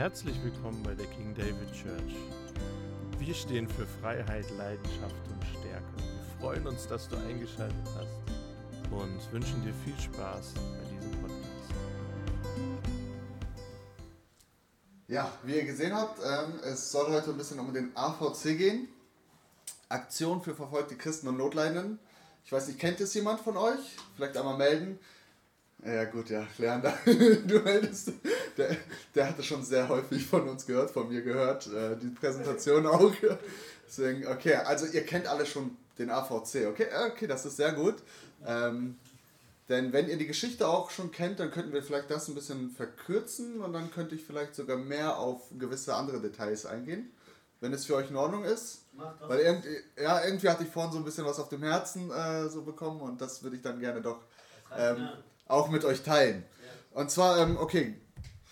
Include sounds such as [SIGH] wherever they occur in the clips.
Herzlich willkommen bei der King David Church. Wir stehen für Freiheit, Leidenschaft und Stärke. Wir freuen uns, dass du eingeschaltet hast und wünschen dir viel Spaß bei diesem Podcast. Ja, wie ihr gesehen habt, ähm, es soll heute ein bisschen um den AVC gehen. Aktion für verfolgte Christen und Notleidenden. Ich weiß nicht, kennt es jemand von euch? Vielleicht einmal melden. Ja gut, ja, Leander, [LAUGHS] du meldest, der, der hatte schon sehr häufig von uns gehört, von mir gehört, äh, die Präsentation auch. Deswegen, okay, also ihr kennt alle schon den AVC, okay, okay, das ist sehr gut. Ähm, denn wenn ihr die Geschichte auch schon kennt, dann könnten wir vielleicht das ein bisschen verkürzen und dann könnte ich vielleicht sogar mehr auf gewisse andere Details eingehen, wenn es für euch in Ordnung ist. Weil irgendwie, ja, irgendwie hatte ich vorhin so ein bisschen was auf dem Herzen äh, so bekommen und das würde ich dann gerne doch ähm, auch mit euch teilen. Und zwar, ähm, okay,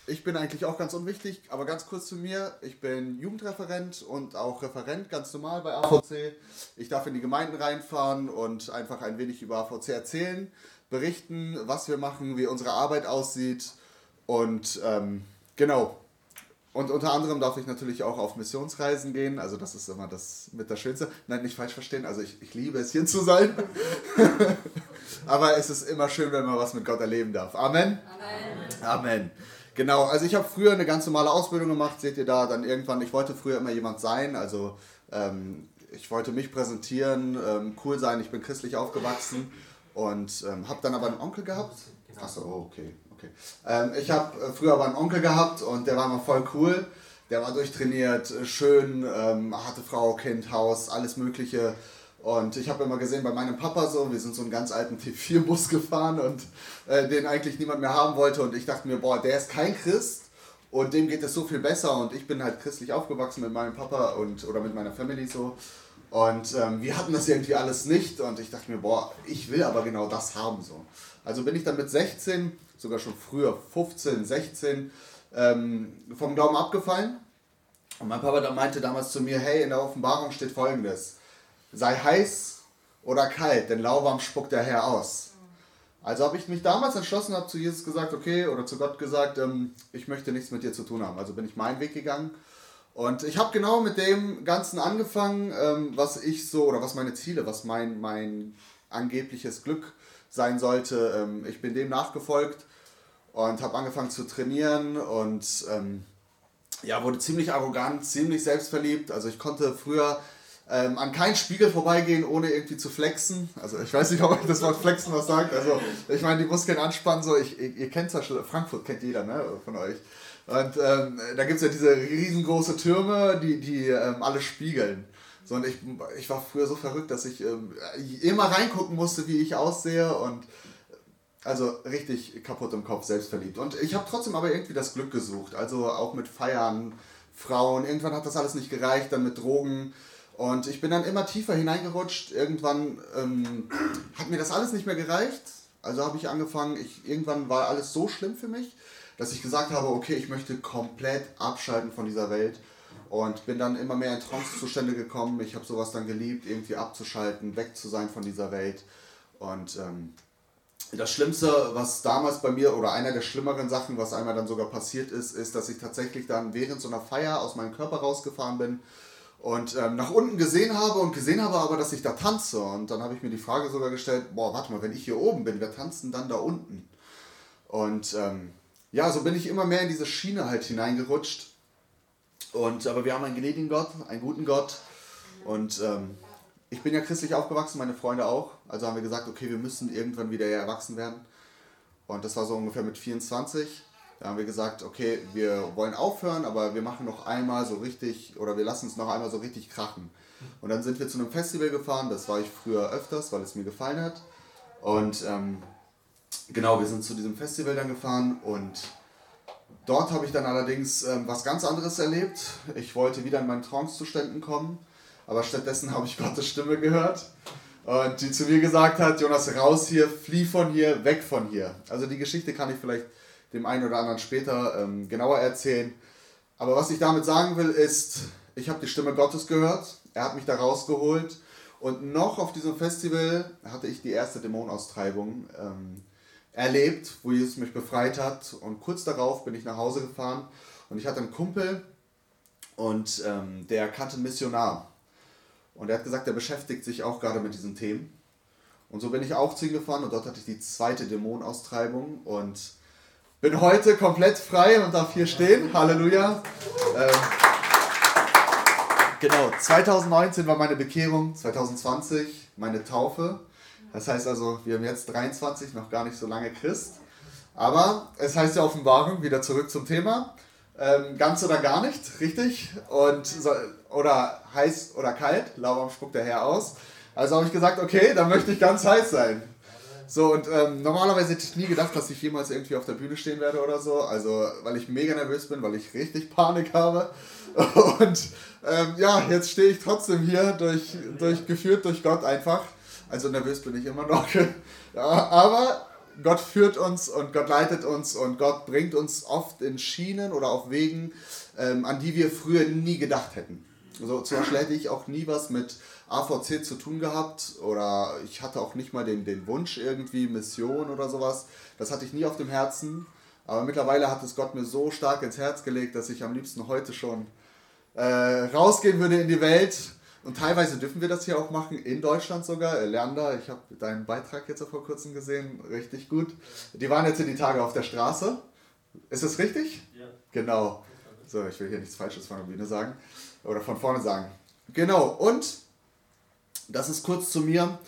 ich bin eigentlich auch ganz unwichtig, aber ganz kurz zu mir. Ich bin Jugendreferent und auch Referent ganz normal bei AVC. Ich darf in die Gemeinden reinfahren und einfach ein wenig über AVC erzählen, berichten, was wir machen, wie unsere Arbeit aussieht und ähm, genau. Und unter anderem darf ich natürlich auch auf Missionsreisen gehen. Also das ist immer das mit das Schönste. Nein, nicht falsch verstehen. Also ich, ich liebe es hier zu sein. [LAUGHS] Aber es ist immer schön, wenn man was mit Gott erleben darf. Amen. Amen. Amen. Genau, also ich habe früher eine ganz normale Ausbildung gemacht, seht ihr da, dann irgendwann, ich wollte früher immer jemand sein, also ähm, ich wollte mich präsentieren, ähm, cool sein, ich bin christlich aufgewachsen und ähm, habe dann aber einen Onkel gehabt. Achso, oh, okay, okay. Ähm, ich habe äh, früher aber einen Onkel gehabt und der war immer voll cool, der war durchtrainiert, schön, ähm, hatte Frau, Kind, Haus, alles mögliche und ich habe immer gesehen bei meinem Papa so, wir sind so einen ganz alten T4-Bus gefahren und äh, den eigentlich niemand mehr haben wollte. Und ich dachte mir, boah, der ist kein Christ und dem geht es so viel besser. Und ich bin halt christlich aufgewachsen mit meinem Papa und oder mit meiner Family so. Und ähm, wir hatten das irgendwie alles nicht. Und ich dachte mir, boah, ich will aber genau das haben so. Also bin ich dann mit 16, sogar schon früher, 15, 16, ähm, vom Glauben abgefallen. Und mein Papa dann meinte damals zu mir, hey, in der Offenbarung steht folgendes sei heiß oder kalt, denn lauwarm spuckt der Herr aus. Also habe ich mich damals entschlossen, habe zu Jesus gesagt, okay, oder zu Gott gesagt, ähm, ich möchte nichts mit dir zu tun haben. Also bin ich meinen Weg gegangen. Und ich habe genau mit dem Ganzen angefangen, ähm, was ich so, oder was meine Ziele, was mein, mein angebliches Glück sein sollte. Ähm, ich bin dem nachgefolgt und habe angefangen zu trainieren und ähm, ja, wurde ziemlich arrogant, ziemlich selbstverliebt. Also ich konnte früher ähm, an keinen Spiegel vorbeigehen, ohne irgendwie zu flexen. Also ich weiß nicht, ob euch das Wort flexen was sagt. Also ich meine, die Muskeln anspannen, so, ich, ihr kennt ja schon, Frankfurt kennt jeder ne, von euch. Und ähm, da gibt es ja diese riesengroße Türme, die, die ähm, alle spiegeln. So, und ich, ich war früher so verrückt, dass ich ähm, immer reingucken musste, wie ich aussehe und also richtig kaputt im Kopf, selbstverliebt. Und ich habe trotzdem aber irgendwie das Glück gesucht. Also auch mit Feiern, Frauen. Irgendwann hat das alles nicht gereicht, dann mit Drogen. Und ich bin dann immer tiefer hineingerutscht. Irgendwann ähm, hat mir das alles nicht mehr gereicht. Also habe ich angefangen, ich, irgendwann war alles so schlimm für mich, dass ich gesagt habe, okay, ich möchte komplett abschalten von dieser Welt. Und bin dann immer mehr in Trancezustände gekommen. Ich habe sowas dann geliebt, irgendwie abzuschalten, weg zu sein von dieser Welt. Und ähm, das Schlimmste, was damals bei mir, oder einer der schlimmeren Sachen, was einmal dann sogar passiert ist, ist, dass ich tatsächlich dann während so einer Feier aus meinem Körper rausgefahren bin und ähm, nach unten gesehen habe und gesehen habe aber, dass ich da tanze. Und dann habe ich mir die Frage sogar gestellt, boah, warte mal, wenn ich hier oben bin, wer tanzt denn dann da unten? Und ähm, ja, so bin ich immer mehr in diese Schiene halt hineingerutscht. Und, aber wir haben einen gnädigen Gott, einen guten Gott. Und ähm, ich bin ja christlich aufgewachsen, meine Freunde auch. Also haben wir gesagt, okay, wir müssen irgendwann wieder erwachsen werden. Und das war so ungefähr mit 24. Da haben wir gesagt, okay, wir wollen aufhören, aber wir machen noch einmal so richtig, oder wir lassen es noch einmal so richtig krachen. Und dann sind wir zu einem Festival gefahren, das war ich früher öfters, weil es mir gefallen hat. Und ähm, genau, wir sind zu diesem Festival dann gefahren und dort habe ich dann allerdings ähm, was ganz anderes erlebt. Ich wollte wieder in meinen Trance-Zuständen kommen, aber stattdessen habe ich [LAUGHS] Gottes Stimme gehört. Und die zu mir gesagt hat, Jonas, raus hier, flieh von hier, weg von hier. Also die Geschichte kann ich vielleicht dem einen oder anderen später ähm, genauer erzählen. Aber was ich damit sagen will, ist, ich habe die Stimme Gottes gehört, er hat mich da rausgeholt und noch auf diesem Festival hatte ich die erste Dämonenaustreibung ähm, erlebt, wo Jesus mich befreit hat und kurz darauf bin ich nach Hause gefahren Und ich hatte einen Kumpel und ähm, der kannte einen Missionar. Und er hat gesagt, er beschäftigt sich auch gerade mit diesen Themen. Und so bin ich auch zu ihm gefahren und dort hatte ich die zweite Dämonenaustreibung und bin heute komplett frei und darf hier stehen. Halleluja. Ähm, genau, 2019 war meine Bekehrung, 2020 meine Taufe. Das heißt also, wir haben jetzt 23, noch gar nicht so lange Christ. Aber es heißt ja Offenbarung, wieder zurück zum Thema. Ähm, ganz oder gar nicht, richtig? Und so, oder heiß oder kalt, Laubaum spuckt der Herr aus. Also habe ich gesagt, okay, dann möchte ich ganz heiß sein. So, und ähm, normalerweise hätte ich nie gedacht, dass ich jemals irgendwie auf der Bühne stehen werde oder so. Also, weil ich mega nervös bin, weil ich richtig Panik habe. [LAUGHS] Und ähm, ja, jetzt stehe ich trotzdem hier, durch, durch, geführt durch Gott einfach. Also nervös bin ich immer noch. [LAUGHS] ja, aber Gott führt uns und Gott leitet uns und Gott bringt uns oft in Schienen oder auf Wegen, ähm, an die wir früher nie gedacht hätten. Also zum Beispiel hätte ich auch nie was mit AVC zu tun gehabt oder ich hatte auch nicht mal den, den Wunsch irgendwie, Mission oder sowas. Das hatte ich nie auf dem Herzen. Aber mittlerweile hat es Gott mir so stark ins Herz gelegt, dass ich am liebsten heute schon äh, rausgehen würde in die Welt. Und teilweise dürfen wir das hier auch machen, in Deutschland sogar. Leander, ich habe deinen Beitrag jetzt vor kurzem gesehen, richtig gut. Die waren jetzt in die Tage auf der Straße. Ist das richtig? Ja. Genau. So, ich will hier nichts Falsches von der Bühne sagen. Oder von vorne sagen. Genau, und das ist kurz zu mir.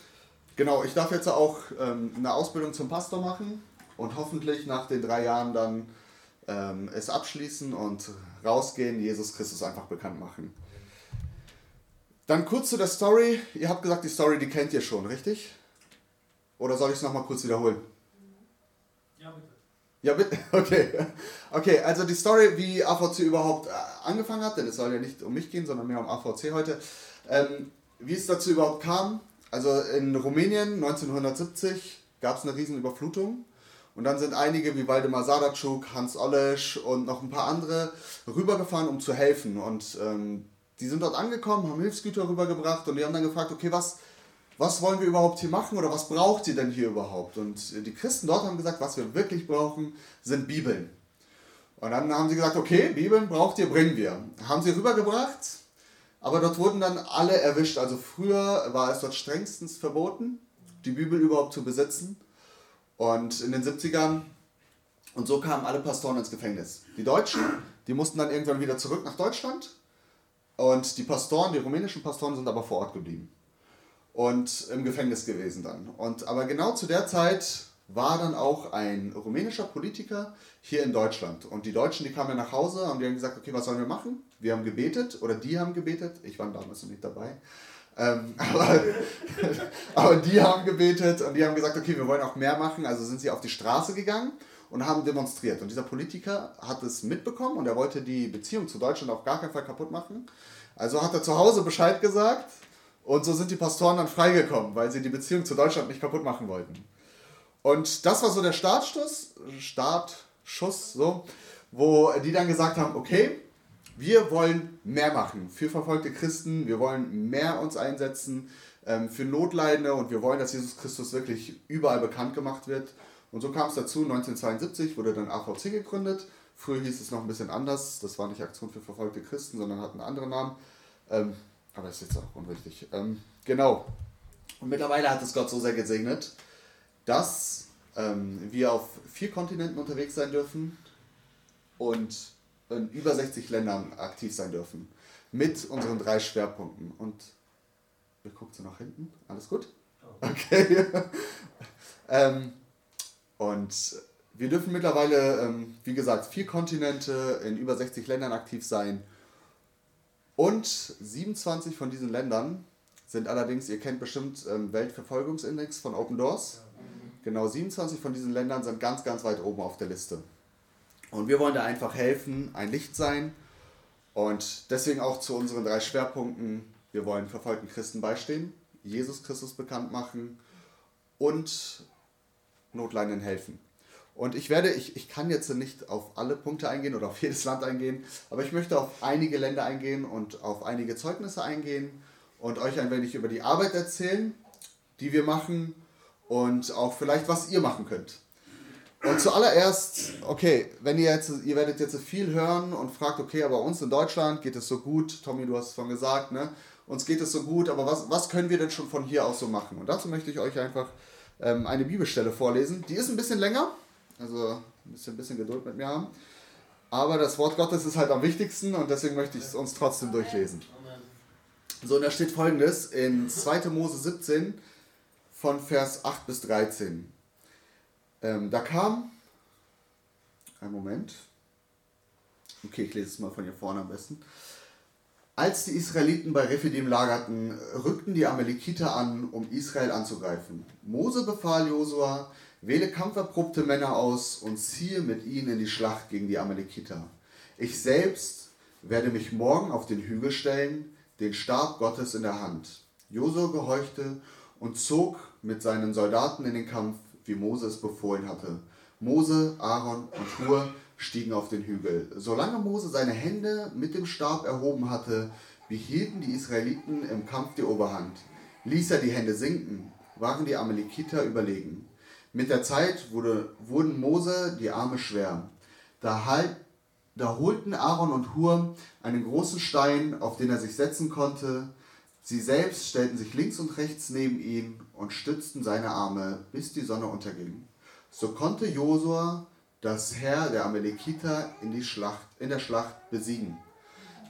Genau, ich darf jetzt auch ähm, eine Ausbildung zum Pastor machen und hoffentlich nach den drei Jahren dann ähm, es abschließen und rausgehen, Jesus Christus einfach bekannt machen. Dann kurz zu der Story. Ihr habt gesagt, die Story, die kennt ihr schon, richtig? Oder soll ich es nochmal kurz wiederholen? Ja, bitte. Ja, bitte. [LAUGHS] Okay. Okay, also die Story, wie AVC überhaupt äh, angefangen hat, denn es soll ja nicht um mich gehen, sondern mehr um AVC heute. Ähm, wie es dazu überhaupt kam, also in Rumänien 1970 gab es eine riesen Überflutung und dann sind einige wie Waldemar Sadatschuk, Hans Olesch und noch ein paar andere rübergefahren, um zu helfen. Und ähm, die sind dort angekommen, haben Hilfsgüter rübergebracht und die haben dann gefragt, okay, was, was wollen wir überhaupt hier machen oder was braucht ihr denn hier überhaupt? Und die Christen dort haben gesagt, was wir wirklich brauchen, sind Bibeln. Und dann haben sie gesagt, okay, Bibeln braucht ihr, bringen wir. Haben sie rübergebracht aber dort wurden dann alle erwischt. Also früher war es dort strengstens verboten, die Bibel überhaupt zu besitzen. Und in den 70ern, und so kamen alle Pastoren ins Gefängnis. Die Deutschen, die mussten dann irgendwann wieder zurück nach Deutschland. Und die Pastoren, die rumänischen Pastoren, sind aber vor Ort geblieben. Und im Gefängnis gewesen dann. Und aber genau zu der Zeit war dann auch ein rumänischer Politiker hier in Deutschland. Und die Deutschen, die kamen ja nach Hause und die haben gesagt, okay, was sollen wir machen? Wir haben gebetet oder die haben gebetet. Ich war damals noch nicht dabei. Ähm, [LAUGHS] aber, aber die haben gebetet und die haben gesagt, okay, wir wollen auch mehr machen. Also sind sie auf die Straße gegangen und haben demonstriert. Und dieser Politiker hat es mitbekommen und er wollte die Beziehung zu Deutschland auf gar keinen Fall kaputt machen. Also hat er zu Hause Bescheid gesagt und so sind die Pastoren dann freigekommen, weil sie die Beziehung zu Deutschland nicht kaputt machen wollten. Und das war so der Startschuss, Startschuss, so, wo die dann gesagt haben, okay, wir wollen mehr machen für verfolgte Christen, wir wollen mehr uns einsetzen ähm, für Notleidende und wir wollen, dass Jesus Christus wirklich überall bekannt gemacht wird. Und so kam es dazu, 1972 wurde dann AVC gegründet. Früher hieß es noch ein bisschen anders, das war nicht Aktion für verfolgte Christen, sondern hat einen anderen Namen. Ähm, aber ist jetzt auch unwichtig. Ähm, genau. Und mittlerweile hat es Gott so sehr gesegnet, dass ähm, wir auf vier Kontinenten unterwegs sein dürfen und in über 60 Ländern aktiv sein dürfen. Mit unseren drei Schwerpunkten. Und wer guckt so nach hinten? Alles gut? Okay. [LAUGHS] ähm, und wir dürfen mittlerweile, ähm, wie gesagt, vier Kontinente in über 60 Ländern aktiv sein. Und 27 von diesen Ländern sind allerdings, ihr kennt bestimmt ähm, Weltverfolgungsindex von Open Doors. Genau 27 von diesen Ländern sind ganz, ganz weit oben auf der Liste. Und wir wollen da einfach helfen, ein Licht sein. Und deswegen auch zu unseren drei Schwerpunkten. Wir wollen verfolgten Christen beistehen, Jesus Christus bekannt machen und Notleidenden helfen. Und ich werde, ich, ich kann jetzt nicht auf alle Punkte eingehen oder auf jedes Land eingehen, aber ich möchte auf einige Länder eingehen und auf einige Zeugnisse eingehen und euch ein wenig über die Arbeit erzählen, die wir machen und auch vielleicht, was ihr machen könnt. Und zuallererst, okay, wenn ihr jetzt, ihr werdet jetzt viel hören und fragt, okay, aber uns in Deutschland geht es so gut, Tommy, du hast es schon gesagt, ne? Uns geht es so gut, aber was, was können wir denn schon von hier aus so machen? Und dazu möchte ich euch einfach ähm, eine Bibelstelle vorlesen. Die ist ein bisschen länger, also ein bisschen, ein bisschen Geduld mit mir haben. Aber das Wort Gottes ist halt am wichtigsten und deswegen möchte ich es uns trotzdem durchlesen. So, und da steht folgendes in 2. Mose 17 von Vers 8 bis 13. Ähm, da kam, ein Moment, okay, ich lese es mal von hier vorne am besten. Als die Israeliten bei Rephidim lagerten, rückten die Amalekiter an, um Israel anzugreifen. Mose befahl Josua, wähle kampferprobte Männer aus und ziehe mit ihnen in die Schlacht gegen die Amalekiter. Ich selbst werde mich morgen auf den Hügel stellen, den Stab Gottes in der Hand. Josua gehorchte und zog mit seinen Soldaten in den Kampf, wie Mose es befohlen hatte. Mose, Aaron und Hur stiegen auf den Hügel. Solange Mose seine Hände mit dem Stab erhoben hatte, behielten die Israeliten im Kampf die Oberhand. Ließ er die Hände sinken, waren die Amalekiter überlegen. Mit der Zeit wurde, wurden Mose die Arme schwer. Da, halt, da holten Aaron und Hur einen großen Stein, auf den er sich setzen konnte. Sie selbst stellten sich links und rechts neben ihn und stützten seine Arme, bis die Sonne unterging. So konnte Josua das Herr der Amalekiter in, die Schlacht, in der Schlacht besiegen.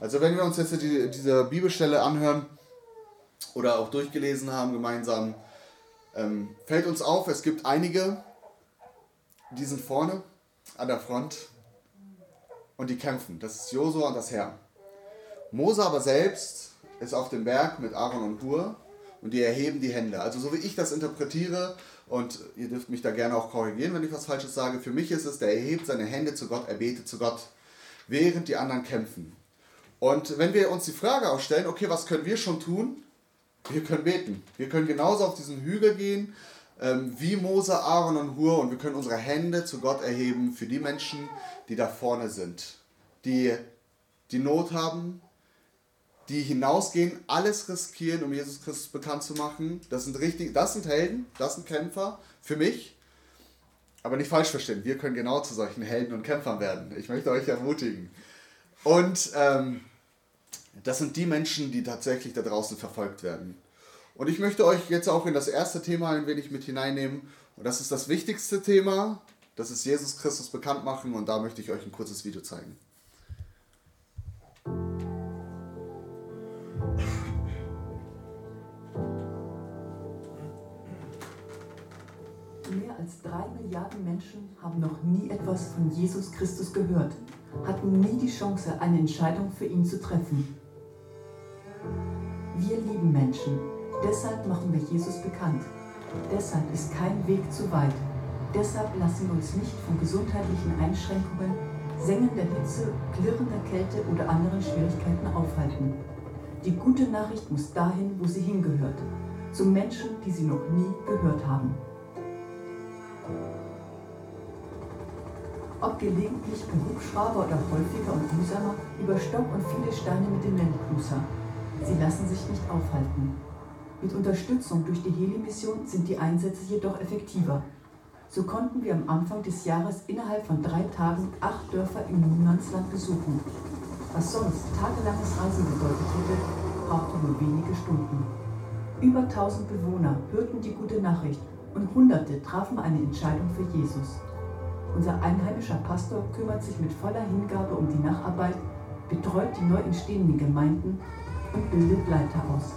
Also wenn wir uns jetzt die, diese Bibelstelle anhören oder auch durchgelesen haben gemeinsam, ähm, fällt uns auf, es gibt einige, die sind vorne an der Front und die kämpfen. Das ist Josua und das Herr. Mose aber selbst ist auf dem Berg mit Aaron und Hur und die erheben die Hände. Also so wie ich das interpretiere, und ihr dürft mich da gerne auch korrigieren, wenn ich was Falsches sage, für mich ist es, der erhebt seine Hände zu Gott, er betet zu Gott, während die anderen kämpfen. Und wenn wir uns die Frage auch stellen, okay, was können wir schon tun? Wir können beten. Wir können genauso auf diesen Hügel gehen, ähm, wie Mose, Aaron und Hur, und wir können unsere Hände zu Gott erheben für die Menschen, die da vorne sind, die die Not haben, die hinausgehen, alles riskieren, um Jesus Christus bekannt zu machen. Das sind richtig, das sind Helden, das sind Kämpfer für mich. Aber nicht falsch verstehen, wir können genau zu solchen Helden und Kämpfern werden. Ich möchte euch ermutigen. Und ähm, das sind die Menschen, die tatsächlich da draußen verfolgt werden. Und ich möchte euch jetzt auch in das erste Thema ein wenig mit hineinnehmen. Und das ist das wichtigste Thema. Das ist Jesus Christus bekannt machen. Und da möchte ich euch ein kurzes Video zeigen. Mehr als drei Milliarden Menschen haben noch nie etwas von Jesus Christus gehört, hatten nie die Chance, eine Entscheidung für ihn zu treffen. Wir lieben Menschen, deshalb machen wir Jesus bekannt. Deshalb ist kein Weg zu weit. Deshalb lassen wir uns nicht von gesundheitlichen Einschränkungen, sengender Hitze, klirrender Kälte oder anderen Schwierigkeiten aufhalten. Die gute Nachricht muss dahin, wo sie hingehört, zu Menschen, die sie noch nie gehört haben. Ob gelegentlich per Hubschrauber oder häufiger und mühsamer, über Stock und viele Steine mit dem Landcruiser. Sie lassen sich nicht aufhalten. Mit Unterstützung durch die Heli-Mission sind die Einsätze jedoch effektiver. So konnten wir am Anfang des Jahres innerhalb von drei Tagen acht Dörfer im Niemandsland besuchen. Was sonst tagelanges Reisen bedeutet hätte, brauchte nur wenige Stunden. Über 1000 Bewohner hörten die gute Nachricht und Hunderte trafen eine Entscheidung für Jesus. Unser einheimischer Pastor kümmert sich mit voller Hingabe um die Nacharbeit, betreut die neu entstehenden Gemeinden und bildet Leiter aus.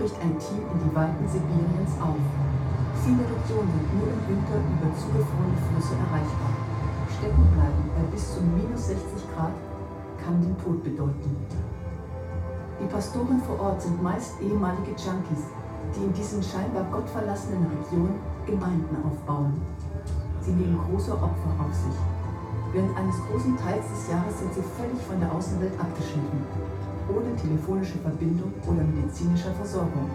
Bricht ein Team in die Weiten Sibiriens auf. Viele Regionen sind nur im Winter über zugefrorene Flüsse erreichbar. Stecken bleiben bei bis zu minus 60 Grad kann den Tod bedeuten. Die Pastoren vor Ort sind meist ehemalige Junkies, die in diesen scheinbar gottverlassenen Regionen Gemeinden aufbauen. Sie nehmen große Opfer auf sich. Während eines großen Teils des Jahres sind sie völlig von der Außenwelt abgeschnitten, ohne telefonische Verbindung oder medizinischer Versorgung.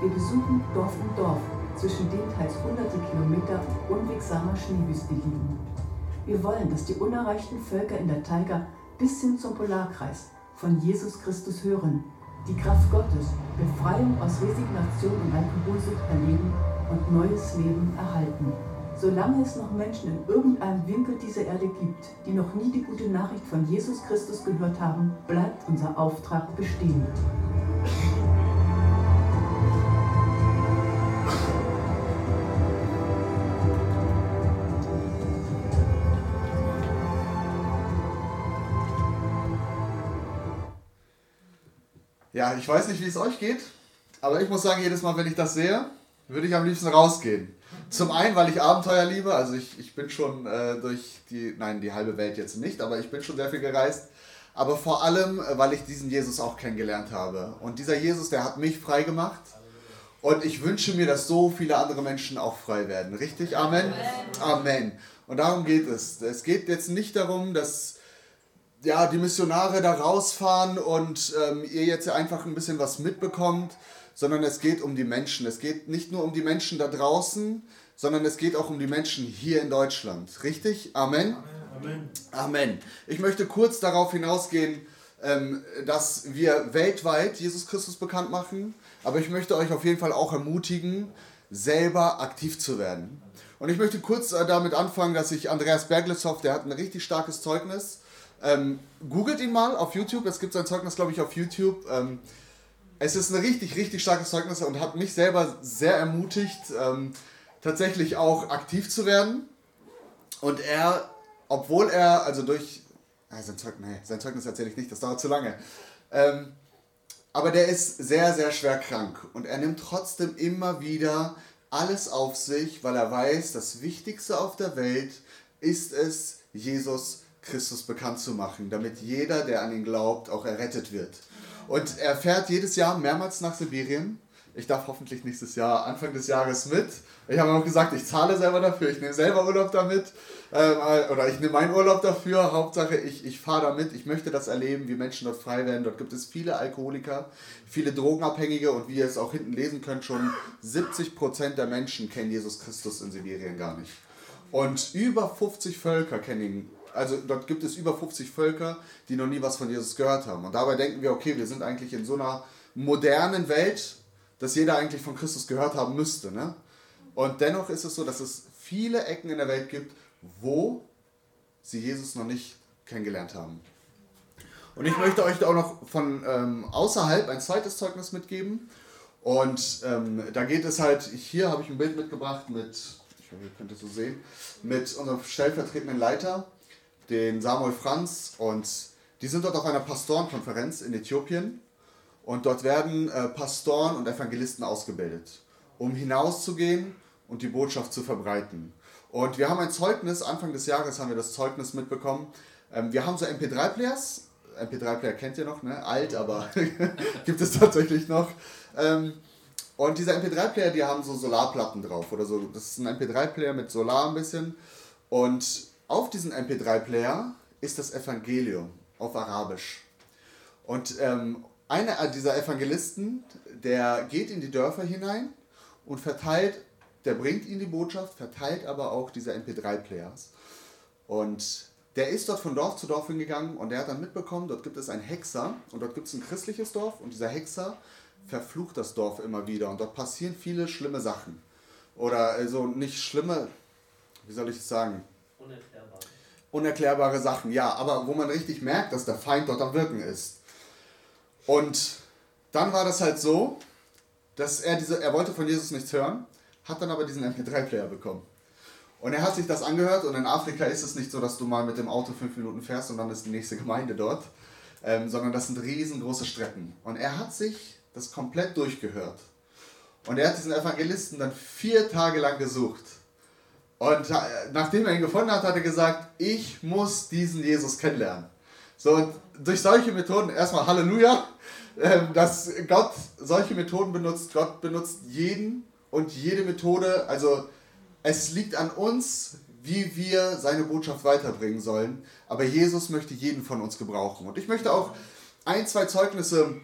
Wir besuchen Dorf um Dorf, zwischen denen teils hunderte Kilometer unwegsamer Schneewüste liegen. Wir wollen, dass die unerreichten Völker in der Taiga bis hin zum Polarkreis von Jesus Christus hören, die Kraft Gottes, Befreiung aus Resignation und Alkoholsucht erleben und neues Leben erhalten. Solange es noch Menschen in irgendeinem Winkel dieser Erde gibt, die noch nie die gute Nachricht von Jesus Christus gehört haben, bleibt unser Auftrag bestehen. Ja, ich weiß nicht, wie es euch geht, aber ich muss sagen, jedes Mal, wenn ich das sehe, würde ich am liebsten rausgehen. Zum einen, weil ich Abenteuer liebe, also ich, ich bin schon äh, durch die, nein, die halbe Welt jetzt nicht, aber ich bin schon sehr viel gereist. Aber vor allem, äh, weil ich diesen Jesus auch kennengelernt habe. Und dieser Jesus, der hat mich frei gemacht. Und ich wünsche mir, dass so viele andere Menschen auch frei werden. Richtig? Amen? Amen. Und darum geht es. Es geht jetzt nicht darum, dass ja, die Missionare da rausfahren und ähm, ihr jetzt einfach ein bisschen was mitbekommt, sondern es geht um die Menschen. Es geht nicht nur um die Menschen da draußen, sondern es geht auch um die Menschen hier in Deutschland. Richtig? Amen? Amen. Amen. Ich möchte kurz darauf hinausgehen, ähm, dass wir weltweit Jesus Christus bekannt machen, aber ich möchte euch auf jeden Fall auch ermutigen, selber aktiv zu werden. Und ich möchte kurz äh, damit anfangen, dass ich Andreas Berglitzow, der hat ein richtig starkes Zeugnis, ähm, googelt ihn mal auf YouTube, es gibt sein Zeugnis, glaube ich, auf YouTube. Ähm, es ist ein richtig, richtig starkes Zeugnis und hat mich selber sehr ermutigt, ähm, tatsächlich auch aktiv zu werden. Und er, obwohl er, also durch, äh, sein, Zeug, nee, sein Zeugnis erzähle ich nicht, das dauert zu lange. Ähm, aber der ist sehr, sehr schwer krank und er nimmt trotzdem immer wieder alles auf sich, weil er weiß, das Wichtigste auf der Welt ist es, Jesus Christus bekannt zu machen, damit jeder, der an ihn glaubt, auch errettet wird. Und er fährt jedes Jahr mehrmals nach Sibirien. Ich darf hoffentlich nächstes Jahr, Anfang des Jahres mit. Ich habe auch gesagt, ich zahle selber dafür, ich nehme selber Urlaub damit. Ähm, oder ich nehme meinen Urlaub dafür. Hauptsache, ich, ich fahre damit. Ich möchte das erleben, wie Menschen dort frei werden. Dort gibt es viele Alkoholiker, viele Drogenabhängige und wie ihr es auch hinten lesen könnt, schon 70% der Menschen kennen Jesus Christus in Sibirien gar nicht. Und über 50 Völker kennen ihn also dort gibt es über 50 Völker, die noch nie was von Jesus gehört haben. Und dabei denken wir, okay, wir sind eigentlich in so einer modernen Welt, dass jeder eigentlich von Christus gehört haben müsste. Ne? Und dennoch ist es so, dass es viele Ecken in der Welt gibt, wo sie Jesus noch nicht kennengelernt haben. Und ich möchte euch auch noch von ähm, außerhalb ein zweites Zeugnis mitgeben. Und ähm, da geht es halt, hier habe ich ein Bild mitgebracht mit, ich hoffe, ihr könnt es so sehen, mit unserem stellvertretenden Leiter den Samuel Franz und die sind dort auf einer Pastorenkonferenz in Äthiopien und dort werden äh, Pastoren und Evangelisten ausgebildet, um hinauszugehen und die Botschaft zu verbreiten. Und wir haben ein Zeugnis, Anfang des Jahres haben wir das Zeugnis mitbekommen. Ähm, wir haben so MP3-Players, MP3-Player kennt ihr noch, ne? alt, aber [LAUGHS] gibt es tatsächlich noch. Ähm, und diese MP3-Player, die haben so Solarplatten drauf oder so. Das ist ein MP3-Player mit Solar ein bisschen. Und auf diesem MP3-Player ist das Evangelium auf Arabisch. Und ähm, einer dieser Evangelisten, der geht in die Dörfer hinein und verteilt, der bringt ihnen die Botschaft, verteilt aber auch diese MP3-Players. Und der ist dort von Dorf zu Dorf hingegangen und der hat dann mitbekommen, dort gibt es einen Hexer und dort gibt es ein christliches Dorf und dieser Hexer verflucht das Dorf immer wieder und dort passieren viele schlimme Sachen. Oder also nicht schlimme, wie soll ich es sagen? Unerklärbare Sachen, ja, aber wo man richtig merkt, dass der Feind dort am Wirken ist. Und dann war das halt so, dass er diese, er wollte von Jesus nichts hören, hat dann aber diesen MP3-Player bekommen. Und er hat sich das angehört und in Afrika ist es nicht so, dass du mal mit dem Auto fünf Minuten fährst und dann ist die nächste Gemeinde dort, ähm, sondern das sind riesengroße Strecken. Und er hat sich das komplett durchgehört. Und er hat diesen Evangelisten dann vier Tage lang gesucht. Und nachdem er ihn gefunden hat, hat er gesagt, ich muss diesen Jesus kennenlernen. So, durch solche Methoden, erstmal Halleluja, ähm, dass Gott solche Methoden benutzt. Gott benutzt jeden und jede Methode. Also es liegt an uns, wie wir seine Botschaft weiterbringen sollen. Aber Jesus möchte jeden von uns gebrauchen. Und ich möchte auch ein, zwei Zeugnisse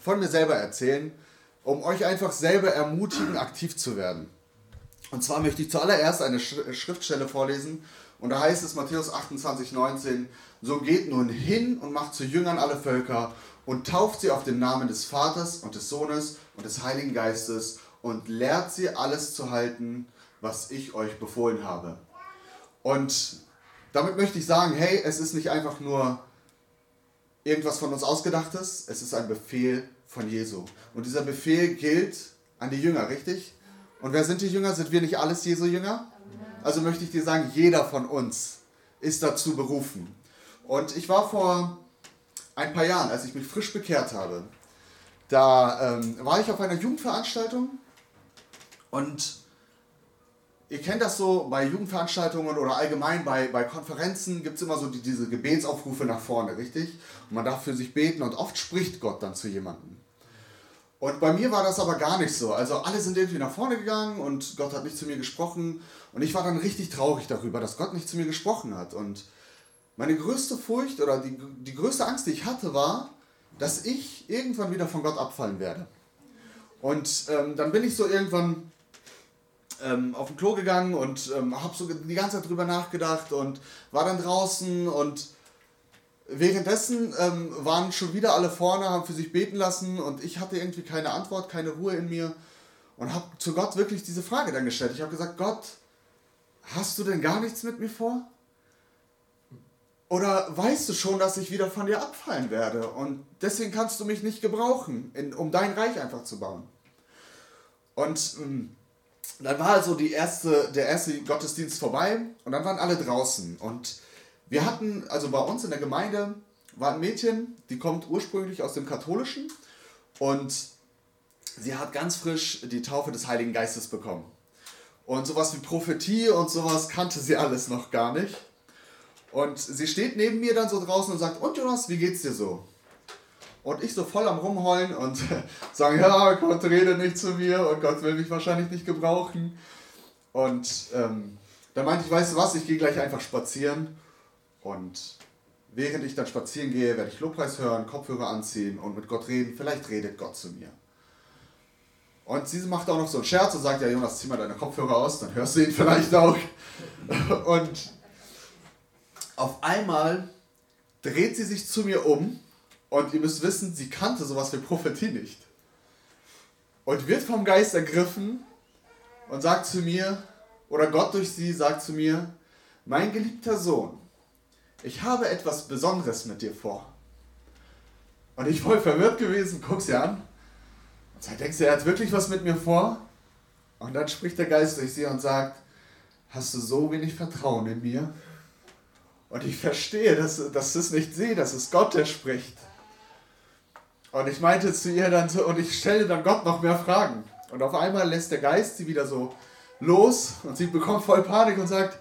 von mir selber erzählen, um euch einfach selber ermutigen, aktiv zu werden. Und zwar möchte ich zuallererst eine Schriftstelle vorlesen Und da heißt es Matthäus 28, 19, so geht nun hin und macht zu Jüngern alle Völker und tauft sie auf den Namen des Vaters und des Sohnes und des Heiligen Geistes und lehrt sie alles zu halten, was ich euch befohlen habe. Und damit möchte ich sagen, hey, es ist nicht einfach nur irgendwas von uns ausgedachtes, es ist ein Befehl von Jesu. Und dieser Befehl gilt an die Jünger, richtig? Und wer sind die Jünger? Sind wir nicht alles Jesu Jünger? Also möchte ich dir sagen, jeder von uns ist dazu berufen. Und ich war vor ein paar Jahren, als ich mich frisch bekehrt habe, da ähm, war ich auf einer Jugendveranstaltung und ihr kennt das so, bei Jugendveranstaltungen oder allgemein bei, bei Konferenzen gibt es immer so die, diese Gebetsaufrufe nach vorne, richtig? Und man darf für sich beten und oft spricht Gott dann zu jemandem. Und bei mir war das aber gar nicht so. Also alle sind irgendwie nach vorne gegangen und Gott hat nicht zu mir gesprochen. Und ich war dann richtig traurig darüber, dass Gott nicht zu mir gesprochen hat. Und meine größte Furcht oder die, die größte Angst, die ich hatte, war, dass ich irgendwann wieder von Gott abfallen werde. Und ähm, dann bin ich so irgendwann ähm, auf dem Klo gegangen und ähm, habe so die ganze Zeit drüber nachgedacht und war dann draußen und währenddessen ähm, waren schon wieder alle vorne, haben für sich beten lassen und ich hatte irgendwie keine Antwort, keine Ruhe in mir und habe zu Gott wirklich diese Frage dann gestellt. Ich habe gesagt, Gott, hast du denn gar nichts mit mir vor? Oder weißt du schon, dass ich wieder von dir abfallen werde und deswegen kannst du mich nicht gebrauchen, in, um dein Reich einfach zu bauen? Und ähm, dann war also die erste, der erste Gottesdienst vorbei und dann waren alle draußen. Und wir hatten, also bei uns in der Gemeinde war ein Mädchen, die kommt ursprünglich aus dem Katholischen und sie hat ganz frisch die Taufe des Heiligen Geistes bekommen. Und sowas wie Prophetie und sowas kannte sie alles noch gar nicht. Und sie steht neben mir dann so draußen und sagt, und Jonas, wie geht's dir so? Und ich so voll am Rumheulen und [LAUGHS] sagen, ja, Gott rede nicht zu mir und Gott will mich wahrscheinlich nicht gebrauchen. Und ähm, da meinte ich, weißt du was, ich gehe gleich einfach spazieren. Und während ich dann spazieren gehe, werde ich Lobpreis hören, Kopfhörer anziehen und mit Gott reden. Vielleicht redet Gott zu mir. Und sie macht auch noch so einen Scherz und sagt, ja Jonas, zieh mal deine Kopfhörer aus, dann hörst du ihn vielleicht auch. [LAUGHS] Und auf einmal dreht sie sich zu mir um und ihr müsst wissen, sie kannte sowas wie Prophetie nicht. Und wird vom Geist ergriffen und sagt zu mir, oder Gott durch sie sagt zu mir, mein geliebter Sohn, ich habe etwas Besonderes mit dir vor. Und ich voll verwirrt gewesen, guck sie an. Und sag, denkst du, er hat wirklich was mit mir vor? Und dann spricht der Geist durch sie und sagt, hast du so wenig Vertrauen in mir? Und ich verstehe, dass, dass es nicht sie, dass es Gott, der spricht. Und ich meinte zu ihr dann so, und ich stelle dann Gott noch mehr Fragen. Und auf einmal lässt der Geist sie wieder so los und sie bekommt voll Panik und sagt,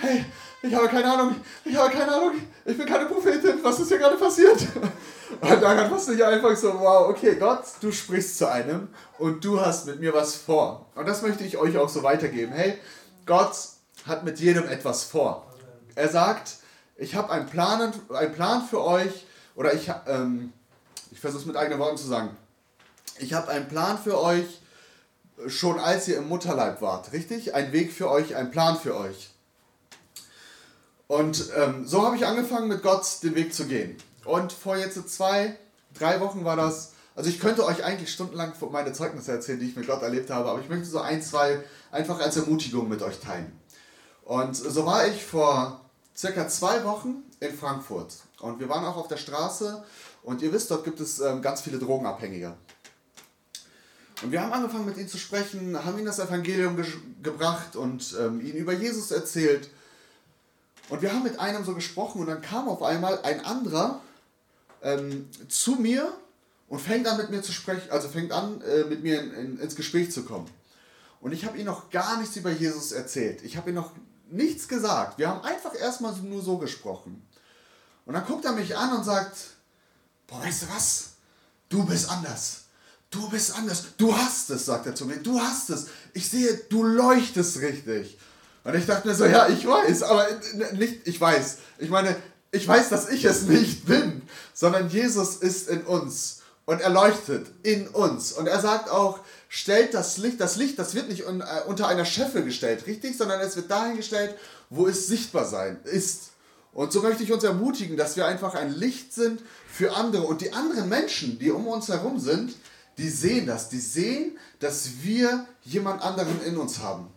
hey, ich habe keine Ahnung, ich habe keine Ahnung, ich bin keine Prophetin, was ist hier gerade passiert? [LAUGHS] Und dann wusste ich einfach so, wow, okay, Gott, du sprichst zu einem und du hast mit mir was vor. Und das möchte ich euch auch so weitergeben. Hey, Gott hat mit jedem etwas vor. Er sagt, ich habe einen Plan, einen Plan für euch oder ich, ähm, ich versuche es mit eigenen Worten zu sagen. Ich habe einen Plan für euch, schon als ihr im Mutterleib wart, richtig? Ein Weg für euch, ein Plan für euch. Und ähm, so habe ich angefangen, mit Gott den Weg zu gehen. Und vor jetzt zwei, drei Wochen war das. Also ich könnte euch eigentlich stundenlang meine Zeugnisse erzählen, die ich mit Gott erlebt habe, aber ich möchte so ein, zwei einfach als Ermutigung mit euch teilen. Und so war ich vor circa zwei Wochen in Frankfurt. Und wir waren auch auf der Straße und ihr wisst, dort gibt es ähm, ganz viele Drogenabhängige. Und wir haben angefangen mit ihnen zu sprechen, haben ihnen das Evangelium ge gebracht und ähm, ihnen über Jesus erzählt. Und wir haben mit einem so gesprochen und dann kam auf einmal ein anderer ähm, zu mir und fängt an mit mir zu sprechen, also fängt an äh, mit mir in, in, ins Gespräch zu kommen. Und ich habe ihm noch gar nichts über Jesus erzählt. Ich habe ihm noch nichts gesagt. Wir haben einfach erstmal nur so gesprochen. Und dann guckt er mich an und sagt, boah, weißt du was? Du bist anders. Du bist anders. Du hast es, sagt er zu mir. Du hast es. Ich sehe, du leuchtest richtig. Und ich dachte mir so, ja, ich weiß, aber nicht, ich weiß. Ich meine, ich weiß, dass ich es nicht bin, sondern Jesus ist in uns. und er leuchtet in uns. Und er sagt auch, stellt das Licht, das Licht, das wird nicht äh, unter einer Scheffel gestellt, richtig, sondern es wird dahin gestellt, wo es sichtbar sein ist. Und so möchte ich uns ermutigen, dass wir einfach ein Licht sind für andere. Und die anderen Menschen, die um uns herum sind, die sehen das. Die sehen, dass wir jemand anderen in uns haben.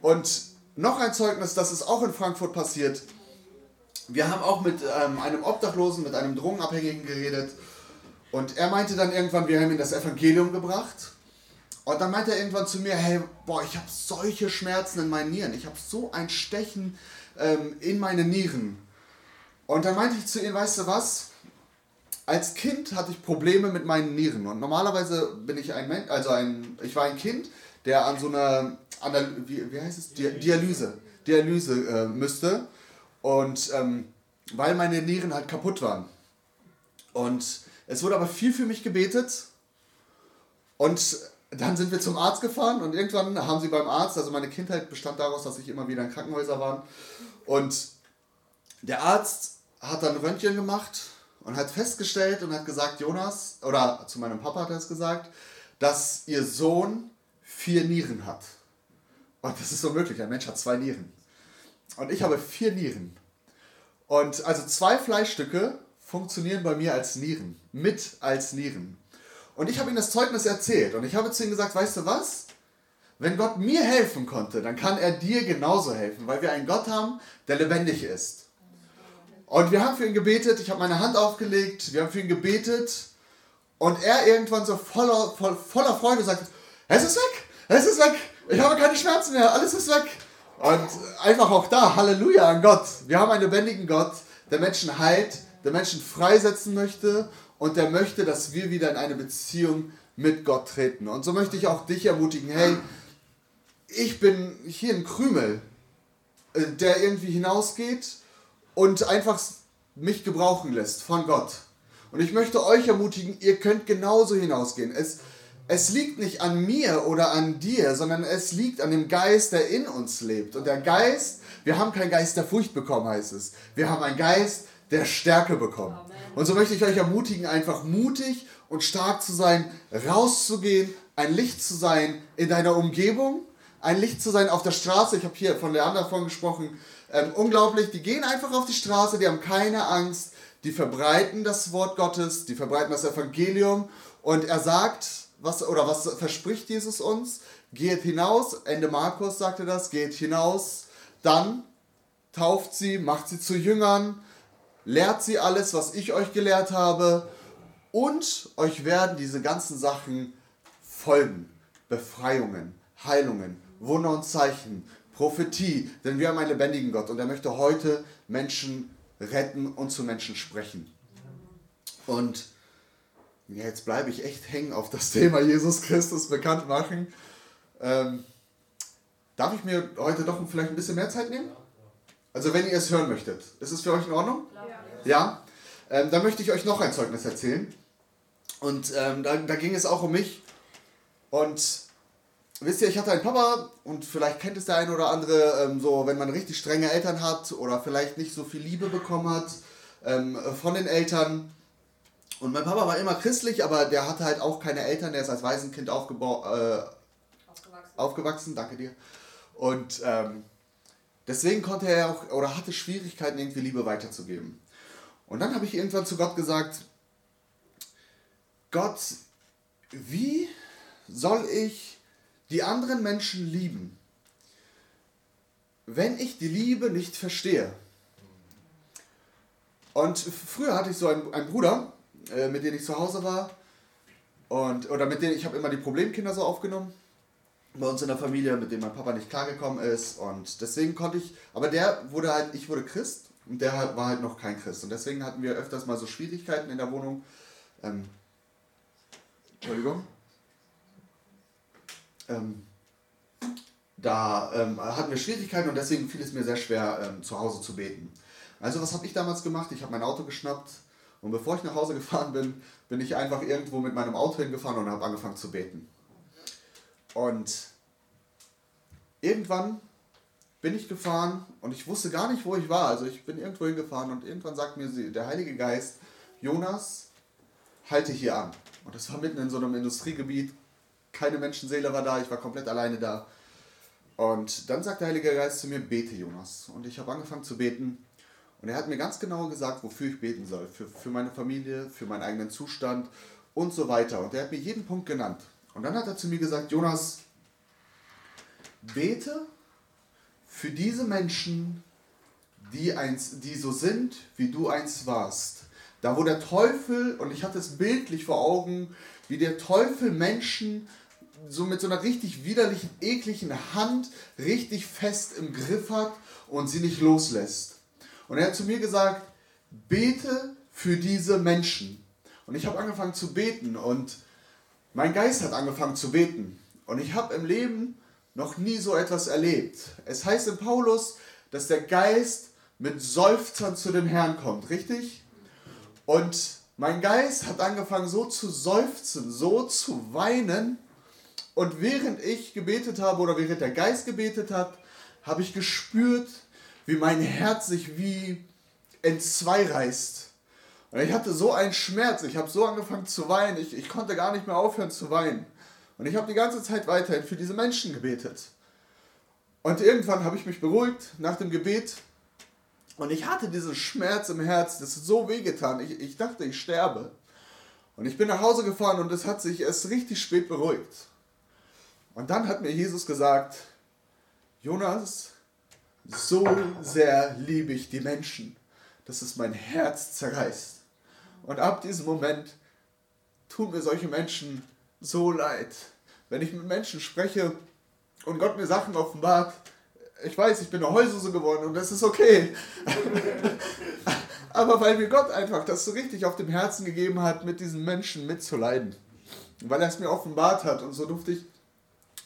Und noch ein Zeugnis, das ist auch in Frankfurt passiert. Wir haben auch mit ähm, einem Obdachlosen, mit einem Drogenabhängigen geredet. Und er meinte dann irgendwann, wir haben ihm das Evangelium gebracht. Und dann meinte er irgendwann zu mir, hey, boah, ich habe solche Schmerzen in meinen Nieren. Ich habe so ein Stechen ähm, in meine Nieren. Und dann meinte ich zu ihm, weißt du was? Als Kind hatte ich Probleme mit meinen Nieren. Und normalerweise bin ich ein Mensch, also ein, ich war ein Kind, der an so einer, Anal wie, wie heißt es? Dialyse, Dialyse äh, müsste. Und ähm, weil meine Nieren halt kaputt waren. Und es wurde aber viel für mich gebetet. Und dann sind wir zum Arzt gefahren und irgendwann haben sie beim Arzt, also meine Kindheit bestand daraus, dass ich immer wieder in Krankenhäusern war. Und der Arzt hat dann Röntgen gemacht und hat festgestellt und hat gesagt, Jonas, oder zu meinem Papa hat er es gesagt, dass ihr Sohn vier Nieren hat. Und das ist so möglich, ein Mensch hat zwei Nieren. Und ich habe vier Nieren. Und also zwei Fleischstücke funktionieren bei mir als Nieren, mit als Nieren. Und ich habe ihm das Zeugnis erzählt und ich habe zu ihm gesagt, weißt du was? Wenn Gott mir helfen konnte, dann kann er dir genauso helfen, weil wir einen Gott haben, der lebendig ist. Und wir haben für ihn gebetet, ich habe meine Hand aufgelegt, wir haben für ihn gebetet und er irgendwann so voller, voll, voller Freude sagt, es ist weg, es ist weg, ich habe keine Schmerzen mehr, alles ist weg. Und einfach auch da, Halleluja an Gott. Wir haben einen lebendigen Gott, der Menschen heilt, der Menschen freisetzen möchte und der möchte, dass wir wieder in eine Beziehung mit Gott treten. Und so möchte ich auch dich ermutigen, hey, ich bin hier ein Krümel, äh, der irgendwie hinausgeht und einfach mich gebrauchen lässt von Gott. Und ich möchte euch ermutigen, ihr könnt genauso hinausgehen. Es, es liegt nicht an mir oder an dir, sondern es liegt an dem Geist, der in uns lebt. Und der Geist, wir haben keinen Geist der Furcht bekommen, heißt es. Wir haben einen Geist der Stärke bekommen. Und so möchte ich euch ermutigen, einfach mutig und stark zu sein, rauszugehen, ein Licht zu sein in deiner Umgebung, ein Licht zu sein auf der Straße. Ich habe hier von Leander davon gesprochen. Ähm, unglaublich, die gehen einfach auf die Straße, die haben keine Angst, die verbreiten das Wort Gottes, die verbreiten das Evangelium. Und er sagt, was, oder was verspricht Jesus uns? Geht hinaus, Ende Markus sagte das, geht hinaus, dann tauft sie, macht sie zu Jüngern, lehrt sie alles, was ich euch gelehrt habe und euch werden diese ganzen Sachen folgen. Befreiungen, Heilungen, Wunder und Zeichen, Prophetie, denn wir haben einen lebendigen Gott und er möchte heute Menschen retten und zu Menschen sprechen. Und jetzt bleibe ich echt hängen auf das Thema Jesus Christus bekannt machen. Ähm, darf ich mir heute doch vielleicht ein bisschen mehr Zeit nehmen? Also wenn ihr es hören möchtet. Ist es für euch in Ordnung? Ja, ähm, da möchte ich euch noch ein Zeugnis erzählen. Und ähm, da, da ging es auch um mich. Und wisst ihr, ich hatte einen Papa und vielleicht kennt es der eine oder andere, ähm, so wenn man richtig strenge Eltern hat oder vielleicht nicht so viel Liebe bekommen hat ähm, von den Eltern. Und mein Papa war immer christlich, aber der hatte halt auch keine Eltern, der ist als Waisenkind äh, aufgewachsen. aufgewachsen, danke dir. Und ähm, deswegen konnte er auch oder hatte Schwierigkeiten, irgendwie Liebe weiterzugeben. Und dann habe ich irgendwann zu Gott gesagt, Gott, wie soll ich die anderen Menschen lieben, wenn ich die Liebe nicht verstehe? Und früher hatte ich so einen, einen Bruder, äh, mit dem ich zu Hause war, und, oder mit dem ich habe immer die Problemkinder so aufgenommen bei uns in der Familie, mit dem mein Papa nicht klargekommen ist. Und deswegen konnte ich, aber der wurde halt, ich wurde Christ und der war halt noch kein Christ. Und deswegen hatten wir öfters mal so Schwierigkeiten in der Wohnung. Ähm, Entschuldigung. Ähm, da ähm, hatten wir Schwierigkeiten und deswegen fiel es mir sehr schwer, ähm, zu Hause zu beten. Also was habe ich damals gemacht? Ich habe mein Auto geschnappt und bevor ich nach Hause gefahren bin, bin ich einfach irgendwo mit meinem Auto hingefahren und habe angefangen zu beten. Und irgendwann bin ich gefahren und ich wusste gar nicht, wo ich war. Also ich bin irgendwo hingefahren und irgendwann sagt mir der Heilige Geist, Jonas, halte hier an. Und das war mitten in so einem Industriegebiet. Keine Menschenseele war da, ich war komplett alleine da. Und dann sagt der Heilige Geist zu mir, bete Jonas. Und ich habe angefangen zu beten. Und er hat mir ganz genau gesagt, wofür ich beten soll. Für, für meine Familie, für meinen eigenen Zustand und so weiter. Und er hat mir jeden Punkt genannt. Und dann hat er zu mir gesagt, Jonas, bete für diese Menschen, die, eins, die so sind, wie du einst warst. Da wo der Teufel, und ich hatte es bildlich vor Augen, wie der Teufel Menschen so mit so einer richtig widerlichen, ekligen Hand richtig fest im Griff hat und sie nicht loslässt. Und er hat zu mir gesagt, bete für diese Menschen. Und ich habe angefangen zu beten und mein Geist hat angefangen zu beten. Und ich habe im Leben noch nie so etwas erlebt. Es heißt in Paulus, dass der Geist mit Seufzern zu dem Herrn kommt, richtig? Und mein Geist hat angefangen so zu seufzen, so zu weinen. Und während ich gebetet habe oder während der Geist gebetet hat, habe ich gespürt, wie mein Herz sich wie entzwei reißt. Und ich hatte so einen Schmerz, ich habe so angefangen zu weinen, ich, ich konnte gar nicht mehr aufhören zu weinen. Und ich habe die ganze Zeit weiterhin für diese Menschen gebetet. Und irgendwann habe ich mich beruhigt nach dem Gebet. Und ich hatte diesen Schmerz im Herz, das ist so wehgetan. Ich, ich dachte, ich sterbe. Und ich bin nach Hause gefahren und es hat sich erst richtig spät beruhigt. Und dann hat mir Jesus gesagt, Jonas, so sehr liebe ich die Menschen, dass es mein Herz zerreißt. Und ab diesem Moment tun mir solche Menschen so leid. Wenn ich mit Menschen spreche und Gott mir Sachen offenbart, ich weiß, ich bin eine Heulsuse geworden und das ist okay. [LAUGHS] Aber weil mir Gott einfach das so richtig auf dem Herzen gegeben hat, mit diesen Menschen mitzuleiden. Weil er es mir offenbart hat und so durfte ich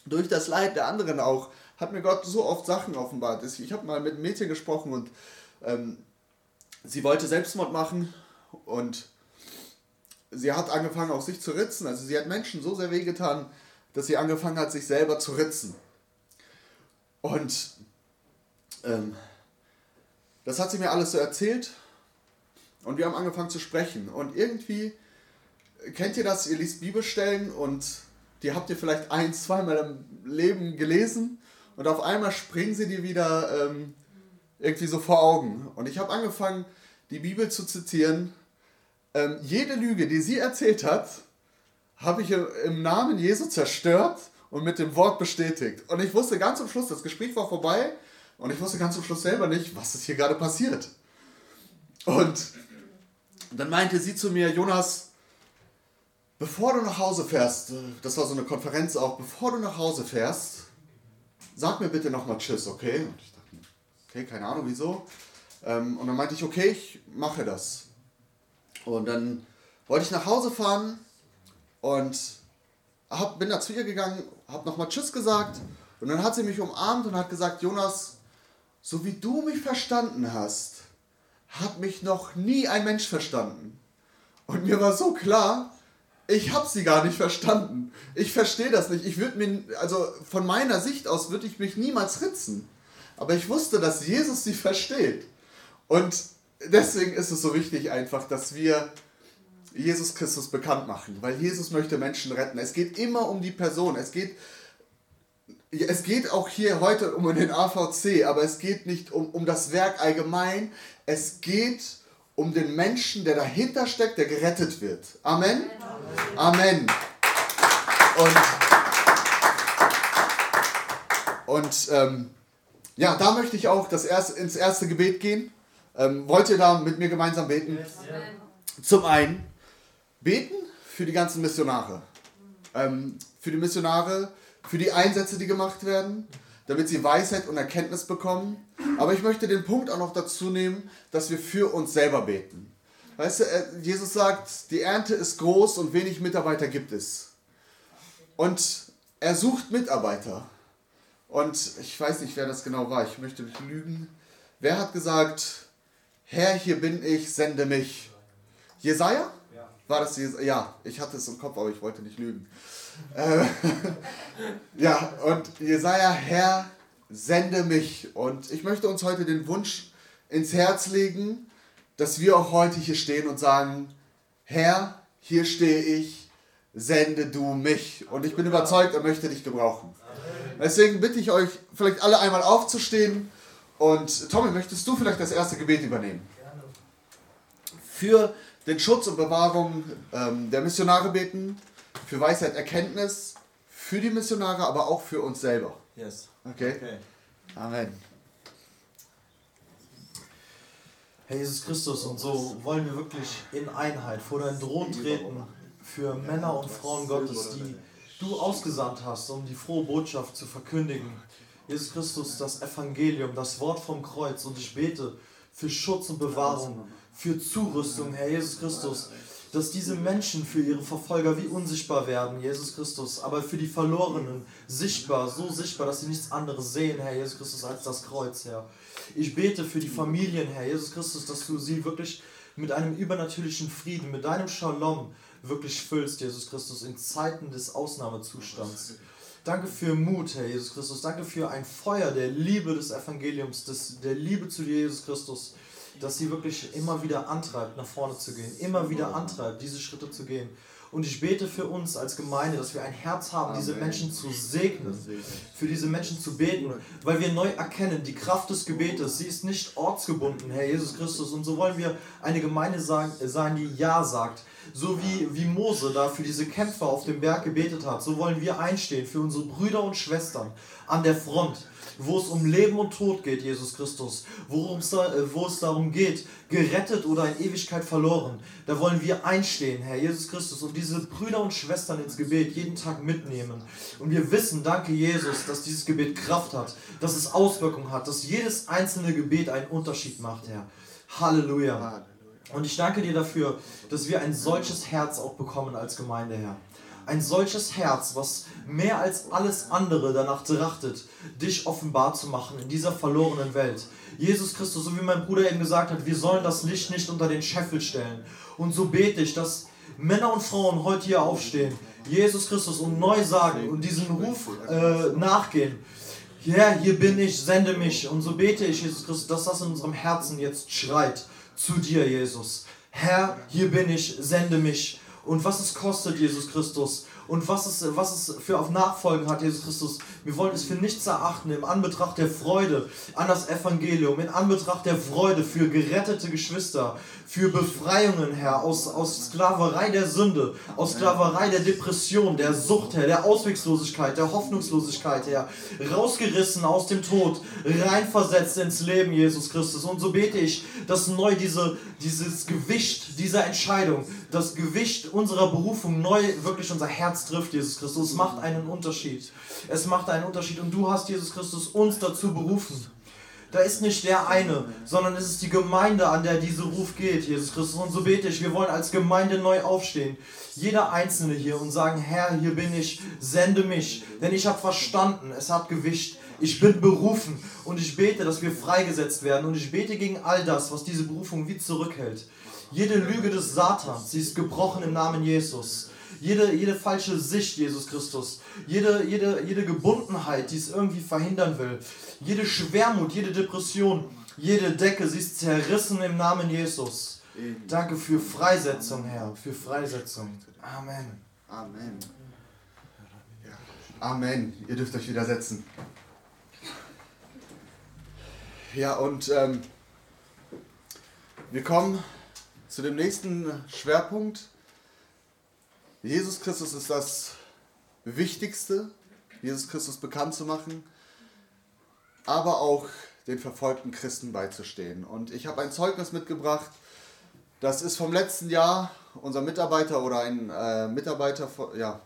durch das Leid der anderen auch, hat mir Gott so oft Sachen offenbart. Ich habe mal mit einem Mädchen gesprochen und ähm, sie wollte Selbstmord machen und sie hat angefangen, auch sich zu ritzen. Also sie hat Menschen so sehr wehgetan, dass sie angefangen hat, sich selber zu ritzen. Und ähm, das hat sie mir alles so erzählt. Und wir haben angefangen zu sprechen. Und irgendwie, kennt ihr das? Ihr liest Bibelstellen und die habt ihr vielleicht ein, zweimal im Leben gelesen. Und auf einmal springen sie dir wieder ähm, irgendwie so vor Augen. Und ich habe angefangen, die Bibel zu zitieren ähm, jede Lüge, die sie erzählt hat, habe ich im Namen Jesu zerstört und mit dem Wort bestätigt. Und ich wusste ganz zum Schluss, das Gespräch war vorbei und ich wusste ganz zum Schluss selber nicht, was ist hier gerade passiert. Und dann meinte sie zu mir, Jonas, bevor du nach Hause fährst, das war so eine Konferenz auch, bevor du nach Hause fährst, sag mir bitte nochmal Tschüss, okay? Und ich dachte, okay, keine Ahnung wieso. Ähm, und dann meinte ich, okay, ich mache das. Und dann wollte ich nach Hause fahren und hab, bin da zu ihr gegangen, habe nochmal Tschüss gesagt und dann hat sie mich umarmt und hat gesagt, Jonas, so wie du mich verstanden hast, hat mich noch nie ein Mensch verstanden. Und mir war so klar, ich habe sie gar nicht verstanden. Ich verstehe das nicht. Ich würde mir, also von meiner Sicht aus würde ich mich niemals ritzen. Aber ich wusste, dass Jesus sie versteht. Und deswegen ist es so wichtig einfach, dass wir Jesus Christus bekannt machen, weil Jesus möchte Menschen retten. Es geht immer um die Person. Es geht, es geht auch hier heute um den AVC, aber es geht nicht um, um das Werk allgemein. Es geht um den Menschen, der dahinter steckt, der gerettet wird. Amen? Amen. Und, und ähm, ja, da möchte ich auch das erste, ins erste Gebet gehen. Ähm, wollt ihr da mit mir gemeinsam beten? Zum einen beten für die ganzen Missionare. Ähm, für die Missionare, für die Einsätze, die gemacht werden, damit sie Weisheit und Erkenntnis bekommen. Aber ich möchte den Punkt auch noch dazu nehmen, dass wir für uns selber beten. Weißt du, äh, Jesus sagt, die Ernte ist groß und wenig Mitarbeiter gibt es. Und er sucht Mitarbeiter. Und ich weiß nicht, wer das genau war, ich möchte nicht lügen. Wer hat gesagt, Herr, hier bin ich, sende mich. Jesaja? Ja. War das Jesaja? Ja, ich hatte es im Kopf, aber ich wollte nicht lügen. Äh, [LAUGHS] ja, und Jesaja, Herr, sende mich. Und ich möchte uns heute den Wunsch ins Herz legen, dass wir auch heute hier stehen und sagen, Herr, hier stehe ich, sende du mich. Und ich bin überzeugt, er möchte dich gebrauchen. Deswegen bitte ich euch, vielleicht alle einmal aufzustehen. Und Tommy, möchtest du vielleicht das erste Gebet übernehmen? Für den Schutz und Bewahrung ähm, der Missionare beten, für Weisheit, Erkenntnis, für die Missionare, aber auch für uns selber. Yes. Okay? okay. Amen. Herr Jesus Christus, und so wollen wir wirklich in Einheit vor deinen Thron treten für Männer und Frauen Gottes, die du ausgesandt hast, um die frohe Botschaft zu verkündigen. Jesus Christus, das Evangelium, das Wort vom Kreuz. Und ich bete für Schutz und Bewahrung, für Zurüstung, Herr Jesus Christus, dass diese Menschen für ihre Verfolger wie unsichtbar werden, Jesus Christus, aber für die Verlorenen sichtbar, so sichtbar, dass sie nichts anderes sehen, Herr Jesus Christus, als das Kreuz, Herr. Ich bete für die Familien, Herr Jesus Christus, dass du sie wirklich mit einem übernatürlichen Frieden, mit deinem Shalom wirklich füllst, Jesus Christus, in Zeiten des Ausnahmezustands. Danke für Mut, Herr Jesus Christus. Danke für ein Feuer der Liebe des Evangeliums, des, der Liebe zu dir, Jesus Christus, dass sie wirklich immer wieder antreibt, nach vorne zu gehen, immer wieder antreibt, diese Schritte zu gehen. Und ich bete für uns als Gemeinde, dass wir ein Herz haben, diese Menschen zu segnen, für diese Menschen zu beten, weil wir neu erkennen, die Kraft des Gebetes, sie ist nicht ortsgebunden, Herr Jesus Christus. Und so wollen wir eine Gemeinde sein, die Ja sagt. So wie, wie Mose da für diese Kämpfer auf dem Berg gebetet hat, so wollen wir einstehen für unsere Brüder und Schwestern an der Front wo es um Leben und Tod geht, Jesus Christus, worum es da, äh, wo es darum geht, gerettet oder in Ewigkeit verloren, da wollen wir einstehen, Herr Jesus Christus, und diese Brüder und Schwestern ins Gebet jeden Tag mitnehmen. Und wir wissen, danke Jesus, dass dieses Gebet Kraft hat, dass es Auswirkungen hat, dass jedes einzelne Gebet einen Unterschied macht, Herr. Halleluja. Und ich danke dir dafür, dass wir ein solches Herz auch bekommen als Gemeinde, Herr ein solches Herz, was mehr als alles andere danach trachtet, dich offenbar zu machen in dieser verlorenen Welt. Jesus Christus, so wie mein Bruder eben gesagt hat, wir sollen das Licht nicht unter den Scheffel stellen. Und so bete ich, dass Männer und Frauen heute hier aufstehen, Jesus Christus und neu sagen und diesen Ruf äh, nachgehen. Herr, hier bin ich, sende mich. Und so bete ich, Jesus Christus, dass das in unserem Herzen jetzt schreit zu dir, Jesus. Herr, hier bin ich, sende mich und was es kostet, Jesus Christus und was es, was es für auf Nachfolgen hat, Jesus Christus. Wir wollen es für nichts erachten im Anbetracht der Freude an das Evangelium, in Anbetracht der Freude für gerettete Geschwister, für Befreiungen, Herr, aus, aus Sklaverei der Sünde, aus Sklaverei der Depression, der Sucht, Herr, der Auswegslosigkeit, der Hoffnungslosigkeit, Herr, rausgerissen aus dem Tod, reinversetzt ins Leben, Jesus Christus. Und so bete ich, dass neu diese, dieses Gewicht dieser Entscheidung, das Gewicht unserer Berufung neu wirklich unser Herz trifft, Jesus Christus. Es macht einen Unterschied. Es macht einen Unterschied. Und du hast, Jesus Christus, uns dazu berufen. Da ist nicht der eine, sondern es ist die Gemeinde, an der dieser Ruf geht, Jesus Christus. Und so bete ich, wir wollen als Gemeinde neu aufstehen. Jeder Einzelne hier und sagen, Herr, hier bin ich, sende mich. Denn ich habe verstanden, es hat Gewicht. Ich bin berufen und ich bete, dass wir freigesetzt werden. Und ich bete gegen all das, was diese Berufung wie zurückhält. Jede Lüge des Satans, sie ist gebrochen im Namen Jesus. Jede, jede falsche Sicht, Jesus Christus. Jede, jede, jede Gebundenheit, die es irgendwie verhindern will. Jede Schwermut, jede Depression, jede Decke, sie ist zerrissen im Namen Jesus. Danke für Freisetzung, Herr, für Freisetzung. Amen. Amen. Amen. Ihr dürft euch wieder setzen. Ja, und ähm, wir kommen zu dem nächsten Schwerpunkt. Jesus Christus ist das Wichtigste, Jesus Christus bekannt zu machen, aber auch den verfolgten Christen beizustehen. Und ich habe ein Zeugnis mitgebracht, das ist vom letzten Jahr, unser Mitarbeiter oder ein äh, Mitarbeiter, ja,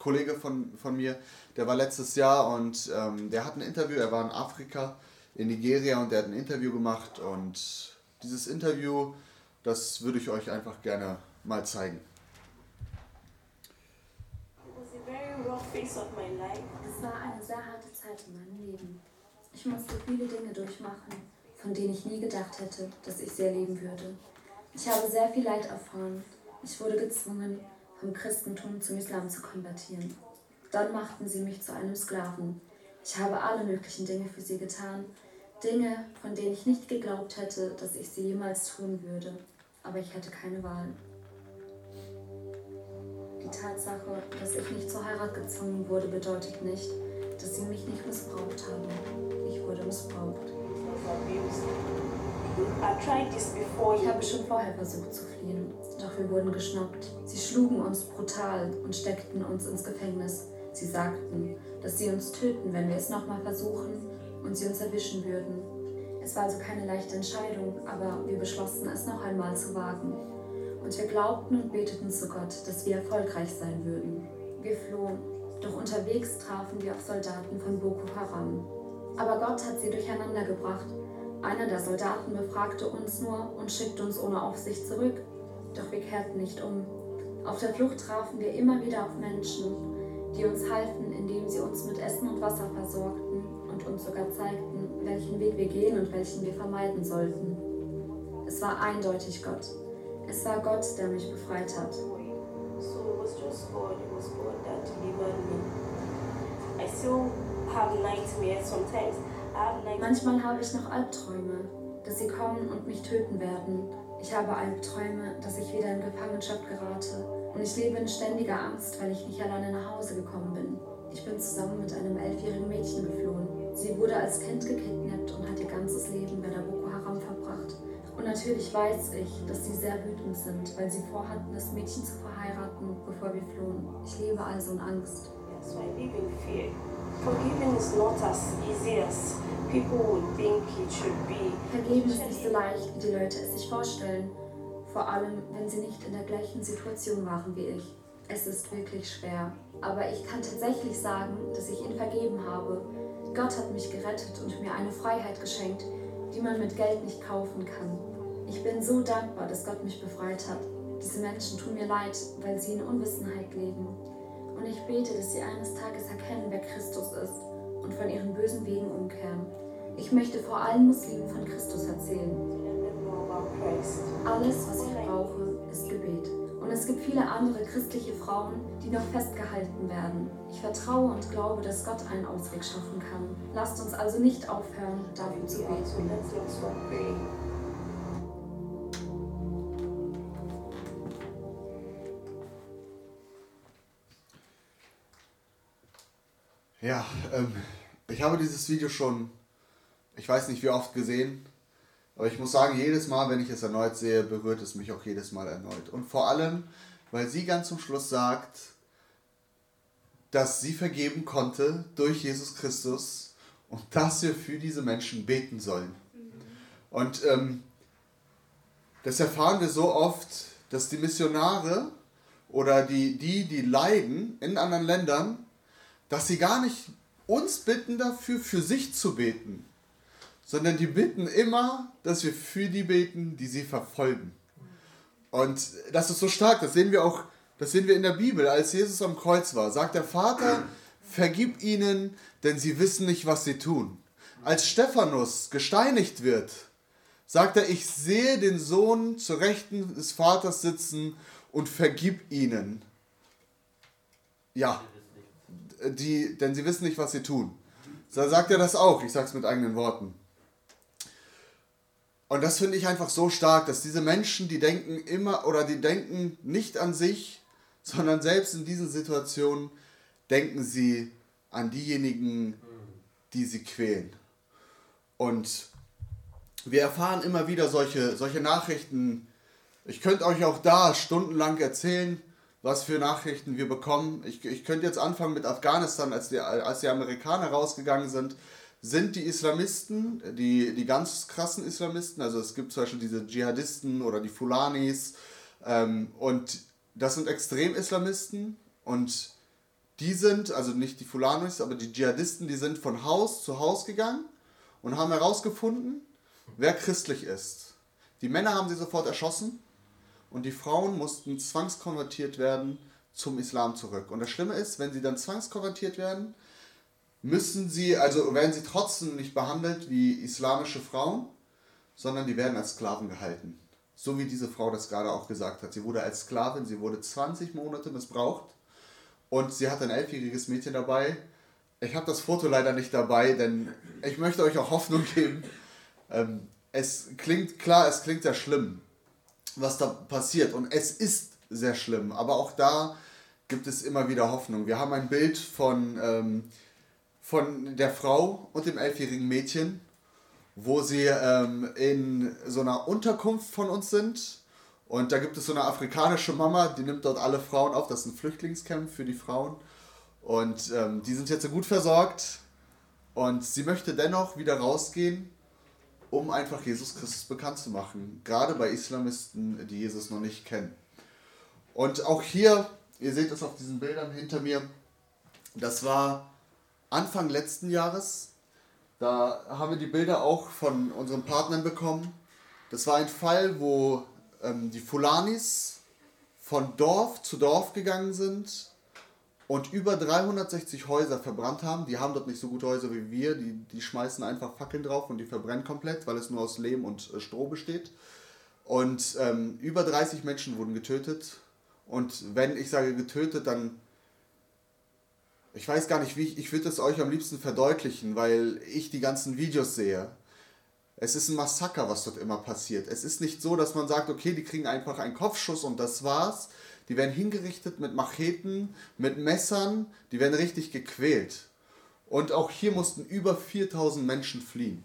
Kollege von, von mir, der war letztes Jahr und ähm, der hat ein Interview, er war in Afrika, in Nigeria und der hat ein Interview gemacht und dieses Interview das würde ich euch einfach gerne mal zeigen. Es war eine sehr harte Zeit in meinem Leben. Ich musste viele Dinge durchmachen, von denen ich nie gedacht hätte, dass ich sie erleben würde. Ich habe sehr viel Leid erfahren. Ich wurde gezwungen, vom Christentum zum Islam zu konvertieren. Dann machten sie mich zu einem Sklaven. Ich habe alle möglichen Dinge für sie getan, Dinge, von denen ich nicht geglaubt hätte, dass ich sie jemals tun würde aber ich hatte keine Wahl. Die Tatsache, dass ich nicht zur Heirat gezwungen wurde, bedeutet nicht, dass sie mich nicht missbraucht haben. Ich wurde missbraucht. Ich habe schon vorher versucht zu fliehen, doch wir wurden geschnappt. Sie schlugen uns brutal und steckten uns ins Gefängnis. Sie sagten, dass sie uns töten, wenn wir es nochmal versuchen und sie uns erwischen würden. Es war also keine leichte Entscheidung, aber wir beschlossen, es noch einmal zu wagen. Und wir glaubten und beteten zu Gott, dass wir erfolgreich sein würden. Wir flohen, doch unterwegs trafen wir auf Soldaten von Boko Haram. Aber Gott hat sie durcheinander gebracht. Einer der Soldaten befragte uns nur und schickte uns ohne Aufsicht zurück. Doch wir kehrten nicht um. Auf der Flucht trafen wir immer wieder auf Menschen, die uns halfen, indem sie uns mit Essen und Wasser versorgten und uns sogar zeigten, welchen Weg wir gehen und welchen wir vermeiden sollten. Es war eindeutig Gott. Es war Gott, der mich befreit hat. Manchmal habe ich noch Albträume, dass sie kommen und mich töten werden. Ich habe Albträume, dass ich wieder in Gefangenschaft gerate. Und ich lebe in ständiger Angst, weil ich nicht alleine nach Hause gekommen bin. Ich bin zusammen mit einem elfjährigen Mädchen geflohen. Sie wurde als Kind gekidnappt und hat ihr ganzes Leben bei der. Und natürlich weiß ich, dass sie sehr wütend sind, weil sie vorhatten, das Mädchen zu verheiraten, bevor wir flohen. Ich lebe also in Angst. Yes, I live in fear. Forgiving is not as easy as people would think it should be. Vergeben ist nicht so leicht, wie die Leute es sich vorstellen. Vor allem, wenn sie nicht in der gleichen Situation waren wie ich. Es ist wirklich schwer. Aber ich kann tatsächlich sagen, dass ich ihn vergeben habe. Gott hat mich gerettet und mir eine Freiheit geschenkt, die man mit Geld nicht kaufen kann. Ich bin so dankbar, dass Gott mich befreit hat. Diese Menschen tun mir leid, weil sie in Unwissenheit leben. Und ich bete, dass sie eines Tages erkennen, wer Christus ist und von ihren bösen Wegen umkehren. Ich möchte vor allen Muslimen von Christus erzählen. Alles, was ich brauche, ist Gebet. Und es gibt viele andere christliche Frauen, die noch festgehalten werden. Ich vertraue und glaube, dass Gott einen Ausweg schaffen kann. Lasst uns also nicht aufhören, dafür zu beten. Ja, ähm, ich habe dieses Video schon, ich weiß nicht wie oft gesehen, aber ich muss sagen, jedes Mal, wenn ich es erneut sehe, berührt es mich auch jedes Mal erneut. Und vor allem, weil sie ganz zum Schluss sagt, dass sie vergeben konnte durch Jesus Christus und dass wir für diese Menschen beten sollen. Und ähm, das erfahren wir so oft, dass die Missionare oder die, die, die leiden in anderen Ländern, dass sie gar nicht uns bitten dafür, für sich zu beten, sondern die bitten immer, dass wir für die beten, die sie verfolgen. Und das ist so stark, das sehen wir auch, das sehen wir in der Bibel, als Jesus am Kreuz war, sagt der Vater, vergib ihnen, denn sie wissen nicht, was sie tun. Als Stephanus gesteinigt wird, sagt er, ich sehe den Sohn zur Rechten des Vaters sitzen und vergib ihnen. Ja, die, denn sie wissen nicht, was sie tun. Da sagt er das auch, ich sage es mit eigenen Worten. Und das finde ich einfach so stark, dass diese Menschen, die denken immer oder die denken nicht an sich, sondern selbst in diesen Situationen denken sie an diejenigen, die sie quälen. Und wir erfahren immer wieder solche, solche Nachrichten. Ich könnte euch auch da stundenlang erzählen, was für Nachrichten wir bekommen. Ich, ich könnte jetzt anfangen mit Afghanistan, als die, als die Amerikaner rausgegangen sind sind die Islamisten, die, die ganz krassen Islamisten, also es gibt zum Beispiel diese Dschihadisten oder die Fulanis ähm, und das sind Extrem-Islamisten und die sind, also nicht die Fulanis, aber die Dschihadisten, die sind von Haus zu Haus gegangen und haben herausgefunden, wer christlich ist. Die Männer haben sie sofort erschossen und die Frauen mussten zwangskonvertiert werden zum Islam zurück. Und das Schlimme ist, wenn sie dann zwangskonvertiert werden, müssen sie, also werden sie trotzdem nicht behandelt wie islamische Frauen, sondern die werden als Sklaven gehalten. So wie diese Frau das gerade auch gesagt hat. Sie wurde als Sklavin, sie wurde 20 Monate missbraucht und sie hat ein elfjähriges Mädchen dabei. Ich habe das Foto leider nicht dabei, denn ich möchte euch auch Hoffnung geben. Ähm, es klingt klar, es klingt sehr schlimm, was da passiert und es ist sehr schlimm, aber auch da gibt es immer wieder Hoffnung. Wir haben ein Bild von, ähm, von der Frau und dem elfjährigen Mädchen, wo sie ähm, in so einer Unterkunft von uns sind. Und da gibt es so eine afrikanische Mama, die nimmt dort alle Frauen auf. Das ist ein Flüchtlingscamp für die Frauen. Und ähm, die sind jetzt so gut versorgt. Und sie möchte dennoch wieder rausgehen, um einfach Jesus Christus bekannt zu machen. Gerade bei Islamisten, die Jesus noch nicht kennen. Und auch hier, ihr seht es auf diesen Bildern hinter mir, das war Anfang letzten Jahres. Da haben wir die Bilder auch von unseren Partnern bekommen. Das war ein Fall, wo ähm, die Fulanis von Dorf zu Dorf gegangen sind und über 360 Häuser verbrannt haben. Die haben dort nicht so gute Häuser wie wir. Die, die schmeißen einfach Fackeln drauf und die verbrennen komplett, weil es nur aus Lehm und äh, Stroh besteht. Und ähm, über 30 Menschen wurden getötet. Und wenn ich sage getötet, dann. Ich weiß gar nicht, wie ich. Ich würde es euch am liebsten verdeutlichen, weil ich die ganzen Videos sehe. Es ist ein Massaker, was dort immer passiert. Es ist nicht so, dass man sagt, okay, die kriegen einfach einen Kopfschuss und das war's die werden hingerichtet mit Macheten, mit Messern, die werden richtig gequält. Und auch hier mussten über 4000 Menschen fliehen.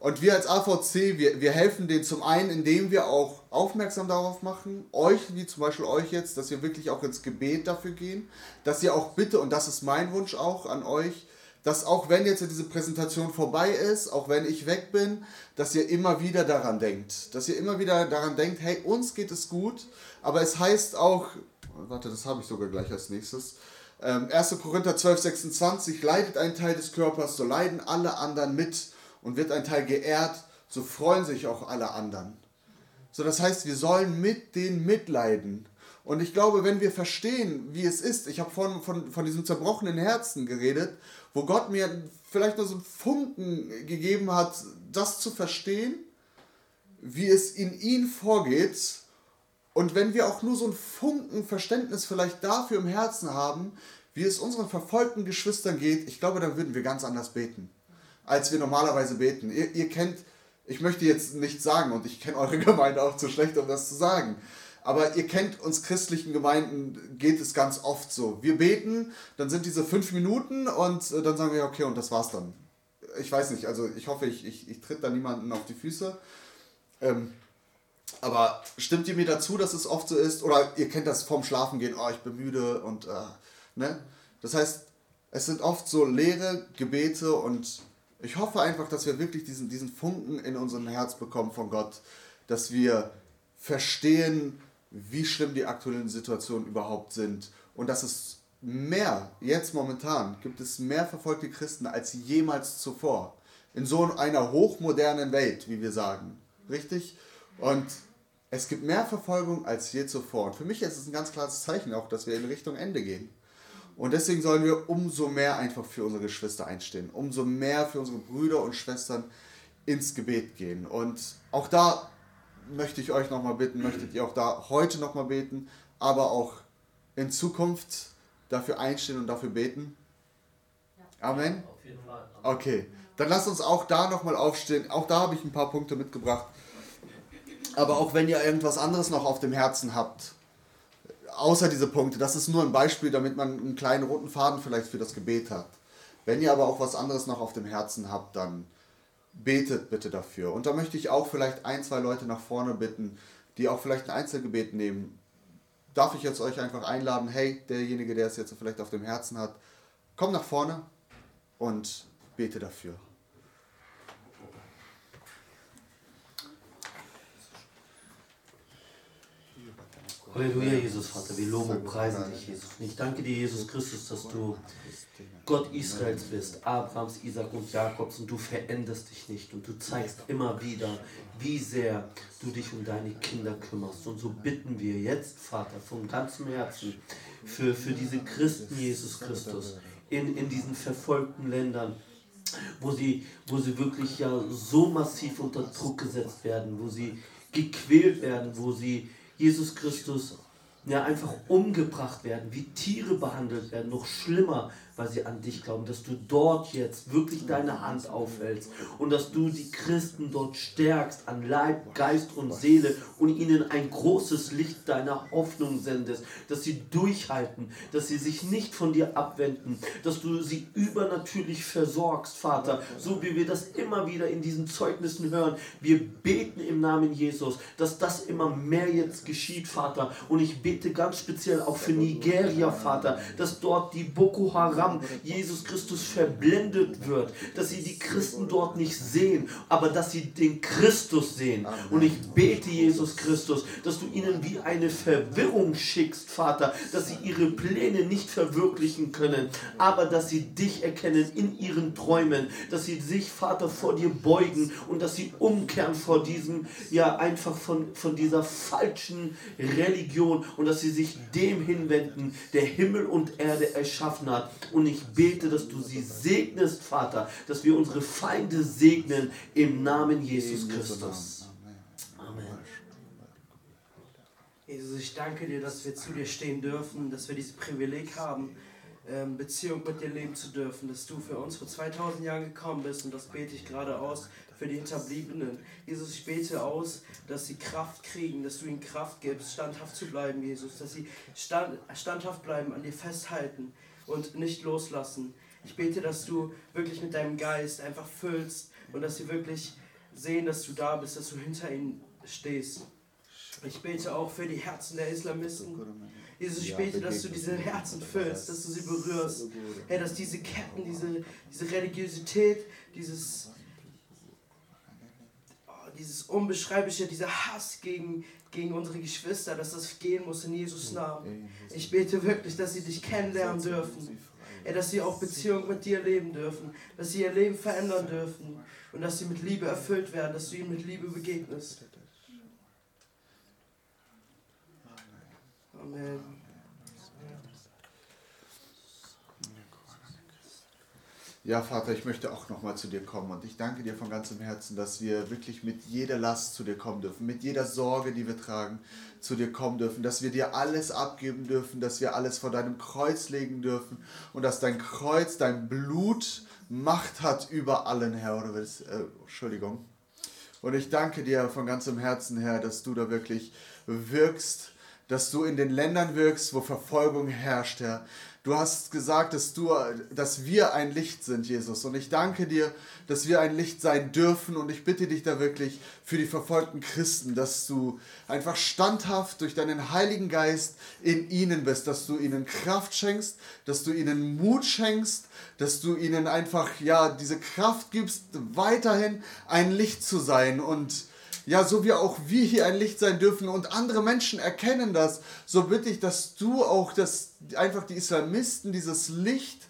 Und wir als AVC, wir, wir helfen denen zum einen, indem wir auch aufmerksam darauf machen, euch, wie zum Beispiel euch jetzt, dass wir wirklich auch ins Gebet dafür gehen, dass ihr auch bitte, und das ist mein Wunsch auch an euch, dass auch wenn jetzt diese Präsentation vorbei ist, auch wenn ich weg bin, dass ihr immer wieder daran denkt. Dass ihr immer wieder daran denkt, hey, uns geht es gut, aber es heißt auch, warte, das habe ich sogar gleich als nächstes, 1. Ähm, Korinther 12, 26, leidet ein Teil des Körpers, so leiden alle anderen mit und wird ein Teil geehrt, so freuen sich auch alle anderen. So, das heißt, wir sollen mit denen mitleiden. Und ich glaube, wenn wir verstehen, wie es ist, ich habe von, von, von diesem zerbrochenen Herzen geredet, wo Gott mir vielleicht nur so einen Funken gegeben hat, das zu verstehen, wie es in ihn vorgeht. Und wenn wir auch nur so einen Funken Verständnis vielleicht dafür im Herzen haben, wie es unseren verfolgten Geschwistern geht, ich glaube, dann würden wir ganz anders beten, als wir normalerweise beten. Ihr, ihr kennt, ich möchte jetzt nichts sagen und ich kenne eure [LAUGHS] Gemeinde auch zu schlecht, um das zu sagen. Aber ihr kennt uns christlichen Gemeinden, geht es ganz oft so. Wir beten, dann sind diese fünf Minuten und äh, dann sagen wir, okay, und das war's dann. Ich weiß nicht, also ich hoffe, ich, ich, ich tritt da niemanden auf die Füße. Ähm, aber stimmt ihr mir dazu, dass es oft so ist? Oder ihr kennt das vorm Schlafen gehen, oh, ich bin müde und, äh, ne? Das heißt, es sind oft so leere Gebete und ich hoffe einfach, dass wir wirklich diesen, diesen Funken in unserem Herz bekommen von Gott, dass wir verstehen, wie schlimm die aktuellen Situationen überhaupt sind und dass es mehr, jetzt momentan, gibt es mehr verfolgte Christen als jemals zuvor. In so einer hochmodernen Welt, wie wir sagen. Richtig? Und es gibt mehr Verfolgung als je zuvor. Und für mich ist es ein ganz klares Zeichen auch, dass wir in Richtung Ende gehen. Und deswegen sollen wir umso mehr einfach für unsere Geschwister einstehen, umso mehr für unsere Brüder und Schwestern ins Gebet gehen. Und auch da möchte ich euch nochmal bitten, möchtet ihr auch da heute nochmal beten, aber auch in Zukunft dafür einstehen und dafür beten? Amen? Okay, dann lasst uns auch da nochmal aufstehen. Auch da habe ich ein paar Punkte mitgebracht. Aber auch wenn ihr irgendwas anderes noch auf dem Herzen habt, außer diese Punkte, das ist nur ein Beispiel, damit man einen kleinen roten Faden vielleicht für das Gebet hat. Wenn ihr aber auch was anderes noch auf dem Herzen habt, dann betet bitte dafür. Und da möchte ich auch vielleicht ein, zwei Leute nach vorne bitten, die auch vielleicht ein Einzelgebet nehmen. Darf ich jetzt euch einfach einladen, hey, derjenige, der es jetzt vielleicht auf dem Herzen hat, komm nach vorne und bete dafür. Halleluja, Jesus, Vater. Wir loben und preisen dich, Jesus. Und ich danke dir, Jesus Christus, dass du Gott Israels bist, Abrahams, Isaac und Jakobs und du veränderst dich nicht und du zeigst immer wieder, wie sehr du dich um deine Kinder kümmerst. Und so bitten wir jetzt, Vater, von ganzem Herzen für, für diese Christen, Jesus Christus, in, in diesen verfolgten Ländern, wo sie, wo sie wirklich ja so massiv unter Druck gesetzt werden, wo sie gequält werden, wo sie Jesus Christus ja einfach umgebracht werden, wie Tiere behandelt werden, noch schlimmer, weil sie an dich glauben, dass du dort jetzt wirklich deine Hand aufhältst und dass du die Christen dort stärkst an Leib, Geist und Seele und ihnen ein großes Licht deiner Hoffnung sendest, dass sie durchhalten, dass sie sich nicht von dir abwenden, dass du sie übernatürlich versorgst, Vater, so wie wir das immer wieder in diesen Zeugnissen hören. Wir beten im Namen Jesus, dass das immer mehr jetzt geschieht, Vater. Und ich bete ganz speziell auch für Nigeria, Vater, dass dort die Boko Haram Jesus Christus verblendet wird, dass sie die Christen dort nicht sehen, aber dass sie den Christus sehen. Und ich bete, Jesus Christus, dass du ihnen wie eine Verwirrung schickst, Vater, dass sie ihre Pläne nicht verwirklichen können, aber dass sie dich erkennen in ihren Träumen, dass sie sich, Vater, vor dir beugen und dass sie umkehren vor diesem, ja, einfach von, von dieser falschen Religion und dass sie sich dem hinwenden, der Himmel und Erde erschaffen hat. Und ich bete, dass du sie segnest, Vater, dass wir unsere Feinde segnen im Namen Jesus Christus. Amen. Jesus, ich danke dir, dass wir zu dir stehen dürfen, dass wir dieses Privileg haben, ähm, Beziehung mit dir leben zu dürfen, dass du für uns vor 2000 Jahren gekommen bist und das bete ich gerade aus für die Hinterbliebenen. Jesus, ich bete aus, dass sie Kraft kriegen, dass du ihnen Kraft gibst, standhaft zu bleiben, Jesus, dass sie stand, standhaft bleiben, an dir festhalten und nicht loslassen. Ich bete, dass du wirklich mit deinem Geist einfach füllst und dass sie wirklich sehen, dass du da bist, dass du hinter ihnen stehst. Ich bete auch für die Herzen der Islamisten. Jesus, ich bete, dass du diese Herzen füllst, dass du sie berührst. Hey, dass diese Ketten, diese, diese Religiosität, dieses, oh, dieses Unbeschreibliche, dieser Hass gegen, gegen unsere Geschwister, dass das gehen muss in Jesus Namen. Ich bete wirklich, dass sie dich kennenlernen dürfen. Dass sie auch Beziehung mit dir leben dürfen, dass sie ihr Leben verändern dürfen und dass sie mit Liebe erfüllt werden, dass du ihnen mit Liebe begegnest. Amen. Ja, Vater, ich möchte auch nochmal zu dir kommen und ich danke dir von ganzem Herzen, dass wir wirklich mit jeder Last zu dir kommen dürfen, mit jeder Sorge, die wir tragen, zu dir kommen dürfen, dass wir dir alles abgeben dürfen, dass wir alles vor deinem Kreuz legen dürfen und dass dein Kreuz, dein Blut Macht hat über allen, Herr, oder was, äh, Entschuldigung. Und ich danke dir von ganzem Herzen, Herr, dass du da wirklich wirkst, dass du in den Ländern wirkst, wo Verfolgung herrscht, Herr. Du hast gesagt, dass, du, dass wir ein Licht sind, Jesus. Und ich danke dir, dass wir ein Licht sein dürfen. Und ich bitte dich da wirklich für die verfolgten Christen, dass du einfach standhaft durch deinen Heiligen Geist in ihnen bist, dass du ihnen Kraft schenkst, dass du ihnen Mut schenkst, dass du ihnen einfach, ja, diese Kraft gibst, weiterhin ein Licht zu sein und ja, so wie auch wir hier ein Licht sein dürfen und andere Menschen erkennen das, so bitte ich, dass du auch das, einfach die Islamisten dieses Licht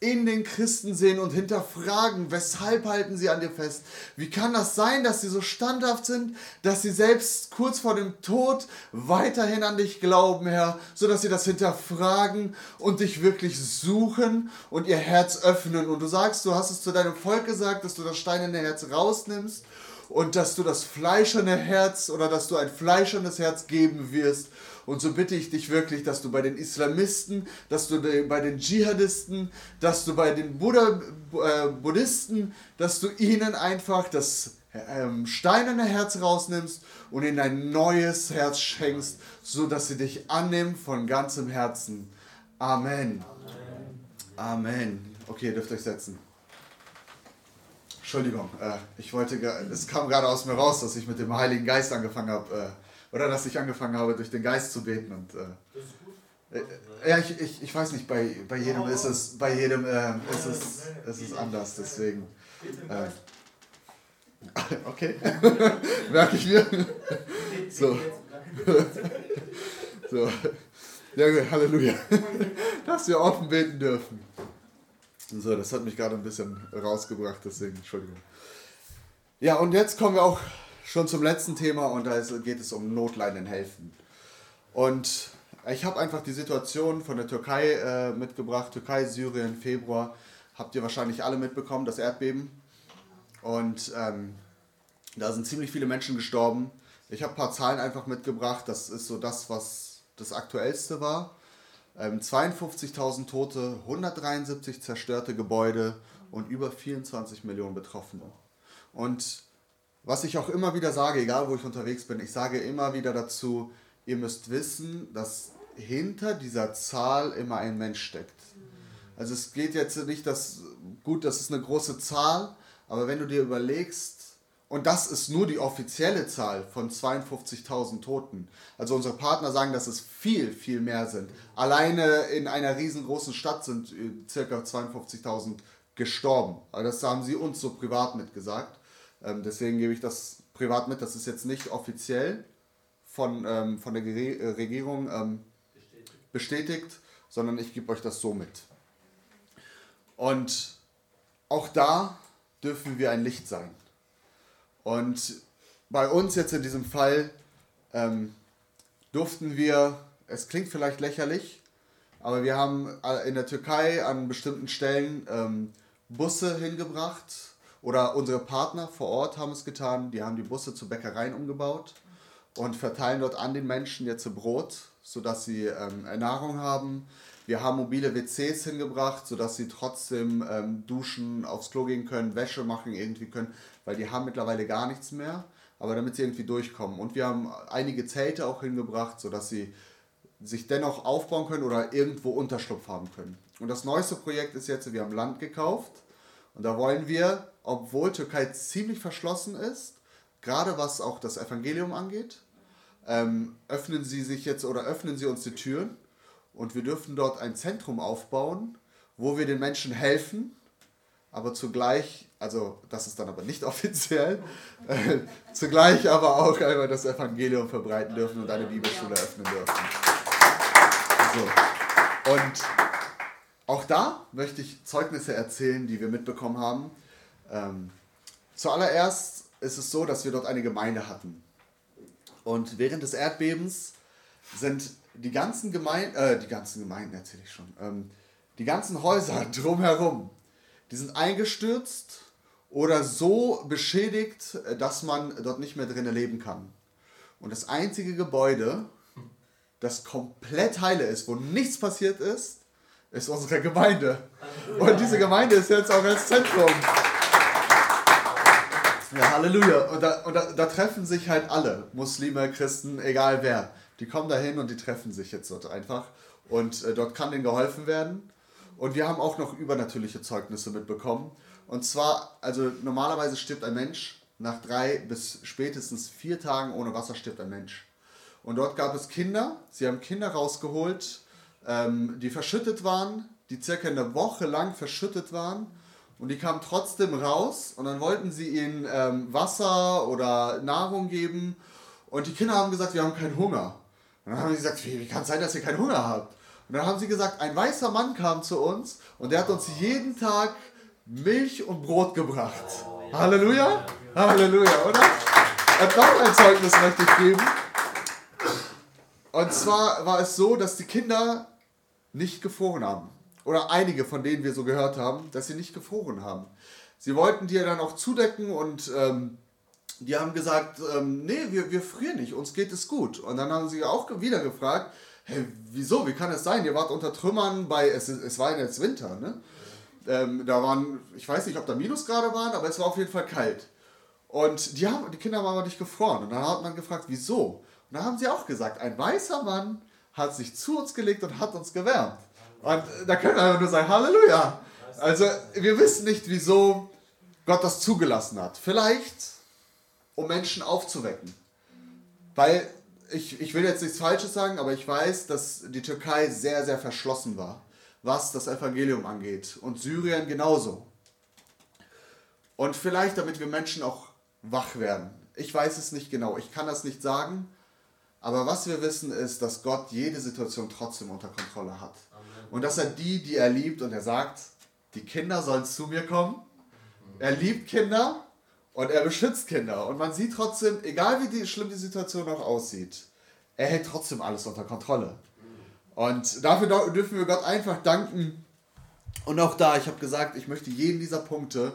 in den Christen sehen und hinterfragen, weshalb halten sie an dir fest? Wie kann das sein, dass sie so standhaft sind, dass sie selbst kurz vor dem Tod weiterhin an dich glauben, Herr, so dass sie das hinterfragen und dich wirklich suchen und ihr Herz öffnen? Und du sagst, du hast es zu deinem Volk gesagt, dass du das steinerne Herz rausnimmst und dass du das fleischerne Herz oder dass du ein fleischernes Herz geben wirst. Und so bitte ich dich wirklich, dass du bei den Islamisten, dass du bei den Dschihadisten, dass du bei den Buddha, äh, Buddhisten, dass du ihnen einfach das ähm, steinerne Herz rausnimmst und ihnen ein neues Herz schenkst, so dass sie dich annehmen von ganzem Herzen. Amen. Amen. Okay, ihr dürft euch setzen. Entschuldigung, äh, ich wollte, es kam gerade aus mir raus, dass ich mit dem Heiligen Geist angefangen habe, äh, oder dass ich angefangen habe, durch den Geist zu beten. Und, äh, das ist gut. Äh, ja, ich, ich, ich weiß nicht, bei, bei jedem ist es, bei jedem äh, ist es, ist es anders, deswegen. Äh, [LAUGHS] okay, [LAUGHS] merke ich mir. [LAUGHS] so. so. Ja, Halleluja. Dass wir offen beten dürfen. So, das hat mich gerade ein bisschen rausgebracht, deswegen Entschuldigung. Ja, und jetzt kommen wir auch schon zum letzten Thema und da geht es um Notleiden helfen. Und ich habe einfach die Situation von der Türkei äh, mitgebracht, Türkei, Syrien, Februar. Habt ihr wahrscheinlich alle mitbekommen, das Erdbeben. Und ähm, da sind ziemlich viele Menschen gestorben. Ich habe ein paar Zahlen einfach mitgebracht. Das ist so das, was das Aktuellste war. Ähm, 52.000 Tote, 173 zerstörte Gebäude und über 24 Millionen Betroffene. Und was ich auch immer wieder sage, egal wo ich unterwegs bin, ich sage immer wieder dazu, ihr müsst wissen, dass hinter dieser Zahl immer ein Mensch steckt. Also es geht jetzt nicht, dass gut, das ist eine große Zahl, aber wenn du dir überlegst, und das ist nur die offizielle Zahl von 52.000 Toten. Also unsere Partner sagen, dass es viel, viel mehr sind. Alleine in einer riesengroßen Stadt sind äh, circa 52.000 gestorben. Aber das haben sie uns so privat mitgesagt. Ähm, deswegen gebe ich das privat mit. Das ist jetzt nicht offiziell von, ähm, von der äh, Regierung ähm, bestätigt. bestätigt, sondern ich gebe euch das so mit. Und auch da dürfen wir ein Licht sein. Und bei uns jetzt in diesem Fall ähm, durften wir, es klingt vielleicht lächerlich, aber wir haben in der Türkei an bestimmten Stellen ähm, Busse hingebracht oder unsere Partner vor Ort haben es getan, die haben die Busse zu Bäckereien umgebaut und verteilen dort an den Menschen jetzt Brot, sodass sie ähm, Nahrung haben. Wir haben mobile WCs hingebracht, sodass sie trotzdem ähm, duschen, aufs Klo gehen können, Wäsche machen irgendwie können, weil die haben mittlerweile gar nichts mehr, aber damit sie irgendwie durchkommen. Und wir haben einige Zelte auch hingebracht, sodass sie sich dennoch aufbauen können oder irgendwo Unterschlupf haben können. Und das neueste Projekt ist jetzt, wir haben Land gekauft und da wollen wir, obwohl Türkei ziemlich verschlossen ist, gerade was auch das Evangelium angeht, ähm, öffnen sie sich jetzt oder öffnen sie uns die Türen und wir dürfen dort ein Zentrum aufbauen, wo wir den Menschen helfen, aber zugleich, also das ist dann aber nicht [LAUGHS] offiziell, äh, zugleich aber auch einmal das Evangelium verbreiten dürfen und eine Bibelschule öffnen dürfen. So. Und auch da möchte ich Zeugnisse erzählen, die wir mitbekommen haben. Ähm, zuallererst ist es so, dass wir dort eine Gemeinde hatten. Und während des Erdbebens sind die ganzen Gemeinden, äh, die ganzen Gemeinden erzähle ich schon, ähm, die ganzen Häuser [LAUGHS] drumherum, die sind eingestürzt oder so beschädigt, äh, dass man dort nicht mehr drinnen leben kann. Und das einzige Gebäude, das komplett heile ist, wo nichts passiert ist, ist unsere Gemeinde. Und diese Gemeinde ist jetzt auch als Zentrum. Ja, Halleluja. Und, da, und da, da treffen sich halt alle, Muslime, Christen, egal wer. Die kommen da hin und die treffen sich jetzt dort einfach. Und äh, dort kann denen geholfen werden. Und wir haben auch noch übernatürliche Zeugnisse mitbekommen. Und zwar, also normalerweise stirbt ein Mensch nach drei bis spätestens vier Tagen ohne Wasser stirbt ein Mensch. Und dort gab es Kinder, sie haben Kinder rausgeholt, ähm, die verschüttet waren, die circa eine Woche lang verschüttet waren. Und die kamen trotzdem raus und dann wollten sie ihnen ähm, Wasser oder Nahrung geben. Und die Kinder haben gesagt, wir haben keinen Hunger. Und dann haben sie gesagt, wie, kann es sein, dass ihr keinen Hunger habt? Und dann haben sie gesagt, ein weißer Mann kam zu uns und der hat uns jeden Tag Milch und Brot gebracht. Halleluja? Halleluja, oder? Und noch ein Zeugnis möchte ich geben. Und zwar war es so, dass die Kinder nicht gefroren haben. Oder einige von denen wir so gehört haben, dass sie nicht gefroren haben. Sie wollten dir dann auch zudecken und ähm, die haben gesagt, ähm, nee, wir, wir frieren nicht, uns geht es gut. Und dann haben sie auch wieder gefragt, hey, wieso, wie kann es sein? Ihr wart unter Trümmern bei, es, es war jetzt Winter, ne? Ähm, da waren, ich weiß nicht, ob da Minusgrade waren, aber es war auf jeden Fall kalt. Und die, haben, die Kinder waren aber nicht gefroren. Und dann hat man gefragt, wieso? Und dann haben sie auch gesagt, ein weißer Mann hat sich zu uns gelegt und hat uns gewärmt. Und da können wir nur sagen, Halleluja. Also wir wissen nicht, wieso Gott das zugelassen hat. Vielleicht, um Menschen aufzuwecken. Weil ich, ich will jetzt nichts Falsches sagen, aber ich weiß, dass die Türkei sehr, sehr verschlossen war, was das Evangelium angeht. Und Syrien genauso. Und vielleicht, damit wir Menschen auch wach werden. Ich weiß es nicht genau, ich kann das nicht sagen. Aber was wir wissen ist, dass Gott jede Situation trotzdem unter Kontrolle hat. Und dass er die, die er liebt, und er sagt, die Kinder sollen zu mir kommen. Er liebt Kinder und er beschützt Kinder. Und man sieht trotzdem, egal wie die, schlimm die Situation auch aussieht, er hält trotzdem alles unter Kontrolle. Und dafür dürfen wir Gott einfach danken. Und auch da, ich habe gesagt, ich möchte jeden dieser Punkte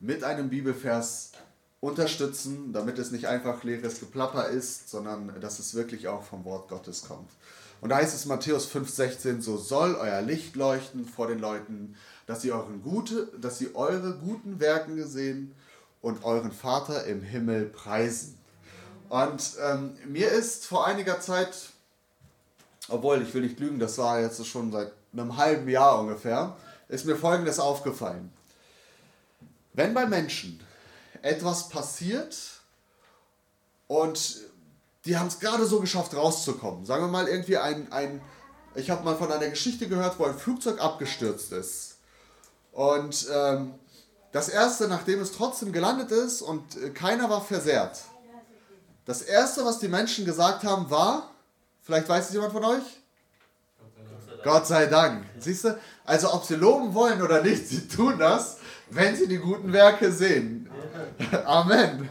mit einem Bibelvers unterstützen, damit es nicht einfach leeres Geplapper ist, sondern dass es wirklich auch vom Wort Gottes kommt. Und da heißt es Matthäus 5,16, so soll euer Licht leuchten vor den Leuten, dass sie, euren gute, dass sie eure guten Werken gesehen und euren Vater im Himmel preisen. Und ähm, mir ist vor einiger Zeit, obwohl ich will nicht lügen, das war jetzt schon seit einem halben Jahr ungefähr, ist mir Folgendes aufgefallen. Wenn bei Menschen etwas passiert und die haben es gerade so geschafft, rauszukommen. Sagen wir mal irgendwie ein, ein ich habe mal von einer Geschichte gehört, wo ein Flugzeug abgestürzt ist. Und ähm, das erste, nachdem es trotzdem gelandet ist und äh, keiner war versehrt, das erste, was die Menschen gesagt haben, war, vielleicht weiß es jemand von euch? Gott sei Dank. Siehst du? Also ob sie loben wollen oder nicht, sie tun das, wenn sie die guten Werke sehen. [LAUGHS] Amen.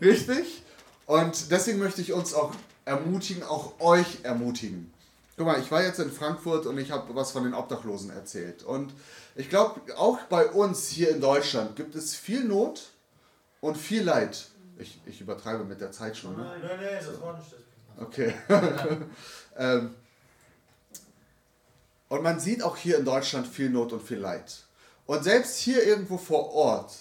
Richtig? Und deswegen möchte ich uns auch ermutigen, auch euch ermutigen. Guck mal, ich war jetzt in Frankfurt und ich habe was von den Obdachlosen erzählt. Und ich glaube, auch bei uns hier in Deutschland gibt es viel Not und viel Leid. Ich, ich übertreibe mit der Zeit schon. Ne? Nein, nein, nein, das war nicht das. Okay. [LAUGHS] ähm, und man sieht auch hier in Deutschland viel Not und viel Leid. Und selbst hier irgendwo vor Ort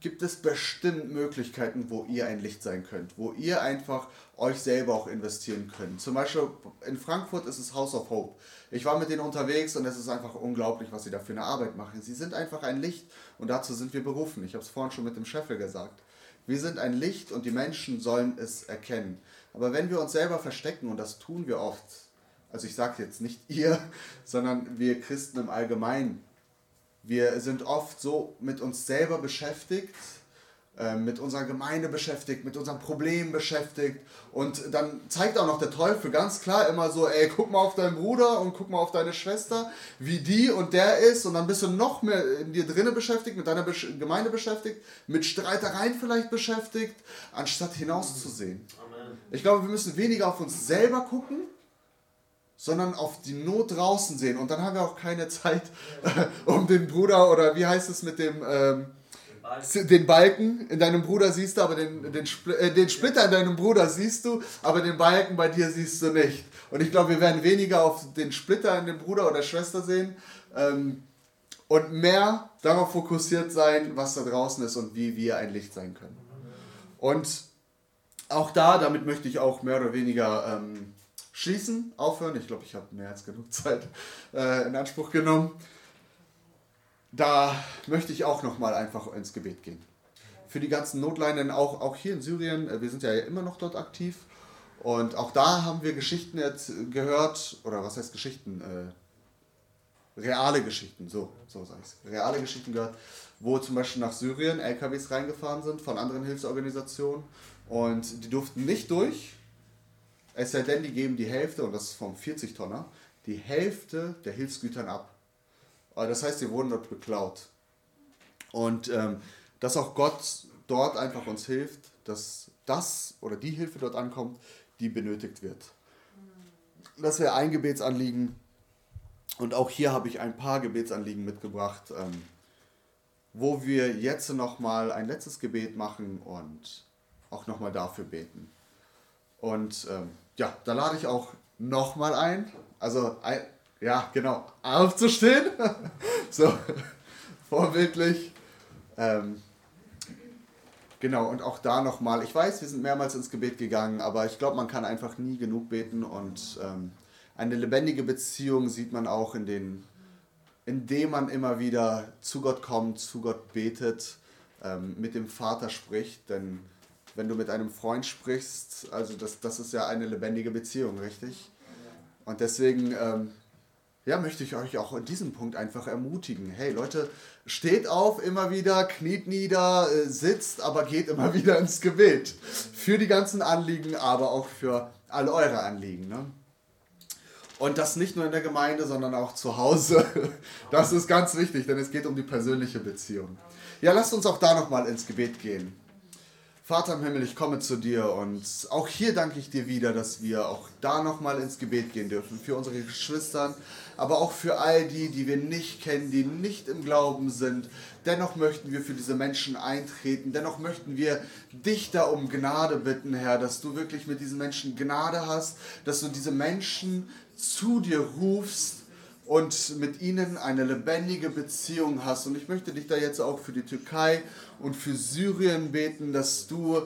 gibt es bestimmt Möglichkeiten, wo ihr ein Licht sein könnt, wo ihr einfach euch selber auch investieren könnt. Zum Beispiel in Frankfurt ist es House of Hope. Ich war mit denen unterwegs und es ist einfach unglaublich, was sie da für eine Arbeit machen. Sie sind einfach ein Licht und dazu sind wir berufen. Ich habe es vorhin schon mit dem Scheffel gesagt. Wir sind ein Licht und die Menschen sollen es erkennen. Aber wenn wir uns selber verstecken, und das tun wir oft, also ich sage jetzt nicht [LAUGHS] ihr, sondern wir Christen im Allgemeinen, wir sind oft so mit uns selber beschäftigt, mit unserer Gemeinde beschäftigt, mit unserem Problem beschäftigt. Und dann zeigt auch noch der Teufel ganz klar immer so, ey, guck mal auf deinen Bruder und guck mal auf deine Schwester, wie die und der ist. Und dann bist du noch mehr in dir drinnen beschäftigt, mit deiner Besch Gemeinde beschäftigt, mit Streitereien vielleicht beschäftigt, anstatt hinauszusehen. Ich glaube, wir müssen weniger auf uns selber gucken sondern auf die Not draußen sehen. Und dann haben wir auch keine Zeit, [LAUGHS] um den Bruder oder wie heißt es mit dem. Ähm, den Balken in deinem Bruder siehst du, aber den, den, äh, den Splitter in deinem Bruder siehst du, aber den Balken bei dir siehst du nicht. Und ich glaube, wir werden weniger auf den Splitter in dem Bruder oder Schwester sehen ähm, und mehr darauf fokussiert sein, was da draußen ist und wie wir ein Licht sein können. Und auch da, damit möchte ich auch mehr oder weniger ähm, schließen, aufhören. Ich glaube, ich habe mehr als genug Zeit äh, in Anspruch genommen. Da möchte ich auch nochmal einfach ins Gebet gehen. Für die ganzen Notleinen, auch, auch hier in Syrien, äh, wir sind ja immer noch dort aktiv. Und auch da haben wir Geschichten jetzt gehört, oder was heißt Geschichten? Äh, reale Geschichten, so, so sage ich es. Reale Geschichten gehört, wo zum Beispiel nach Syrien LKWs reingefahren sind von anderen Hilfsorganisationen und die durften nicht durch, es sei denn, die geben die Hälfte, und das ist vom 40-Tonner, die Hälfte der Hilfsgütern ab. Das heißt, sie wurden dort beklaut. Und ähm, dass auch Gott dort einfach uns hilft, dass das oder die Hilfe dort ankommt, die benötigt wird. Das wäre ein Gebetsanliegen. Und auch hier habe ich ein paar Gebetsanliegen mitgebracht, ähm, wo wir jetzt nochmal ein letztes Gebet machen und auch nochmal dafür beten. Und ähm, ja, da lade ich auch nochmal ein. Also, ein, ja, genau, aufzustehen. [LAUGHS] so, vorbildlich. Ähm, genau, und auch da nochmal. Ich weiß, wir sind mehrmals ins Gebet gegangen, aber ich glaube, man kann einfach nie genug beten. Und ähm, eine lebendige Beziehung sieht man auch in den, indem man immer wieder zu Gott kommt, zu Gott betet, ähm, mit dem Vater spricht. Denn wenn du mit einem Freund sprichst, also das, das ist ja eine lebendige Beziehung, richtig? Und deswegen ähm, ja, möchte ich euch auch in diesem Punkt einfach ermutigen. Hey Leute, steht auf immer wieder, kniet nieder, äh, sitzt, aber geht immer [LAUGHS] wieder ins Gebet. Für die ganzen Anliegen, aber auch für all eure Anliegen. Ne? Und das nicht nur in der Gemeinde, sondern auch zu Hause. [LAUGHS] Das ist ganz wichtig, denn es geht um die persönliche Beziehung. Ja, lasst uns auch da nochmal ins Gebet gehen. Vater im Himmel, ich komme zu dir und auch hier danke ich dir wieder, dass wir auch da nochmal ins Gebet gehen dürfen für unsere Geschwister, aber auch für all die, die wir nicht kennen, die nicht im Glauben sind. Dennoch möchten wir für diese Menschen eintreten, dennoch möchten wir dich da um Gnade bitten, Herr, dass du wirklich mit diesen Menschen Gnade hast, dass du diese Menschen zu dir rufst und mit ihnen eine lebendige Beziehung hast. Und ich möchte dich da jetzt auch für die Türkei und für Syrien beten, dass du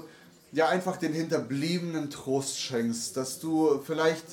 ja einfach den Hinterbliebenen Trost schenkst, dass du vielleicht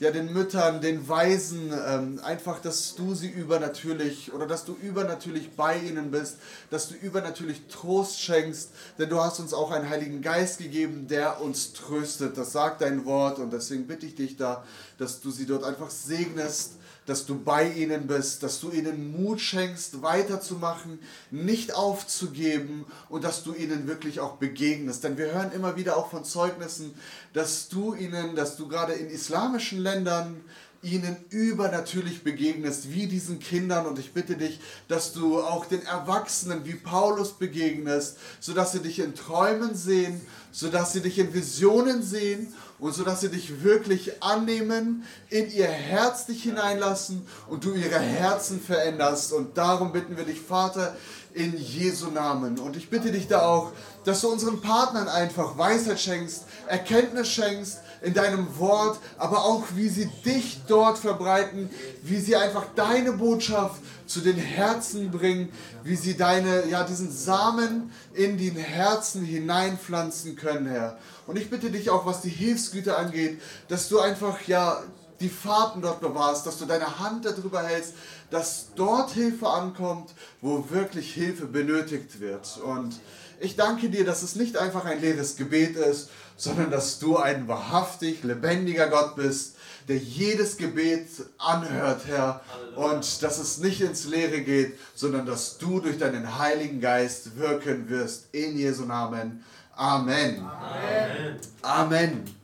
ja den Müttern, den Waisen, ähm, einfach, dass du sie übernatürlich oder dass du übernatürlich bei ihnen bist, dass du übernatürlich Trost schenkst, denn du hast uns auch einen Heiligen Geist gegeben, der uns tröstet. Das sagt dein Wort und deswegen bitte ich dich da, dass du sie dort einfach segnest dass du bei ihnen bist, dass du ihnen Mut schenkst, weiterzumachen, nicht aufzugeben und dass du ihnen wirklich auch begegnest. Denn wir hören immer wieder auch von Zeugnissen, dass du ihnen, dass du gerade in islamischen Ländern ihnen übernatürlich begegnest, wie diesen Kindern. Und ich bitte dich, dass du auch den Erwachsenen wie Paulus begegnest, sodass sie dich in Träumen sehen, sodass sie dich in Visionen sehen und so dass sie dich wirklich annehmen, in ihr Herz dich hineinlassen und du ihre Herzen veränderst. Und darum bitten wir dich, Vater, in Jesu Namen. Und ich bitte dich da auch, dass du unseren Partnern einfach Weisheit schenkst, Erkenntnis schenkst in deinem Wort, aber auch wie sie dich dort verbreiten, wie sie einfach deine Botschaft zu den Herzen bringen, wie sie deine, ja, diesen Samen in den Herzen hineinpflanzen können, Herr. Und ich bitte dich auch, was die Hilfsgüter angeht, dass du einfach, ja, die Fahrten dort bewahrst, dass du deine Hand darüber hältst, dass dort Hilfe ankommt, wo wirklich Hilfe benötigt wird. Und ich danke dir, dass es nicht einfach ein leeres Gebet ist, sondern dass du ein wahrhaftig lebendiger Gott bist, der jedes Gebet anhört, Herr. Und dass es nicht ins Leere geht, sondern dass du durch deinen Heiligen Geist wirken wirst. In Jesu Namen. Amen. Amen. Amen.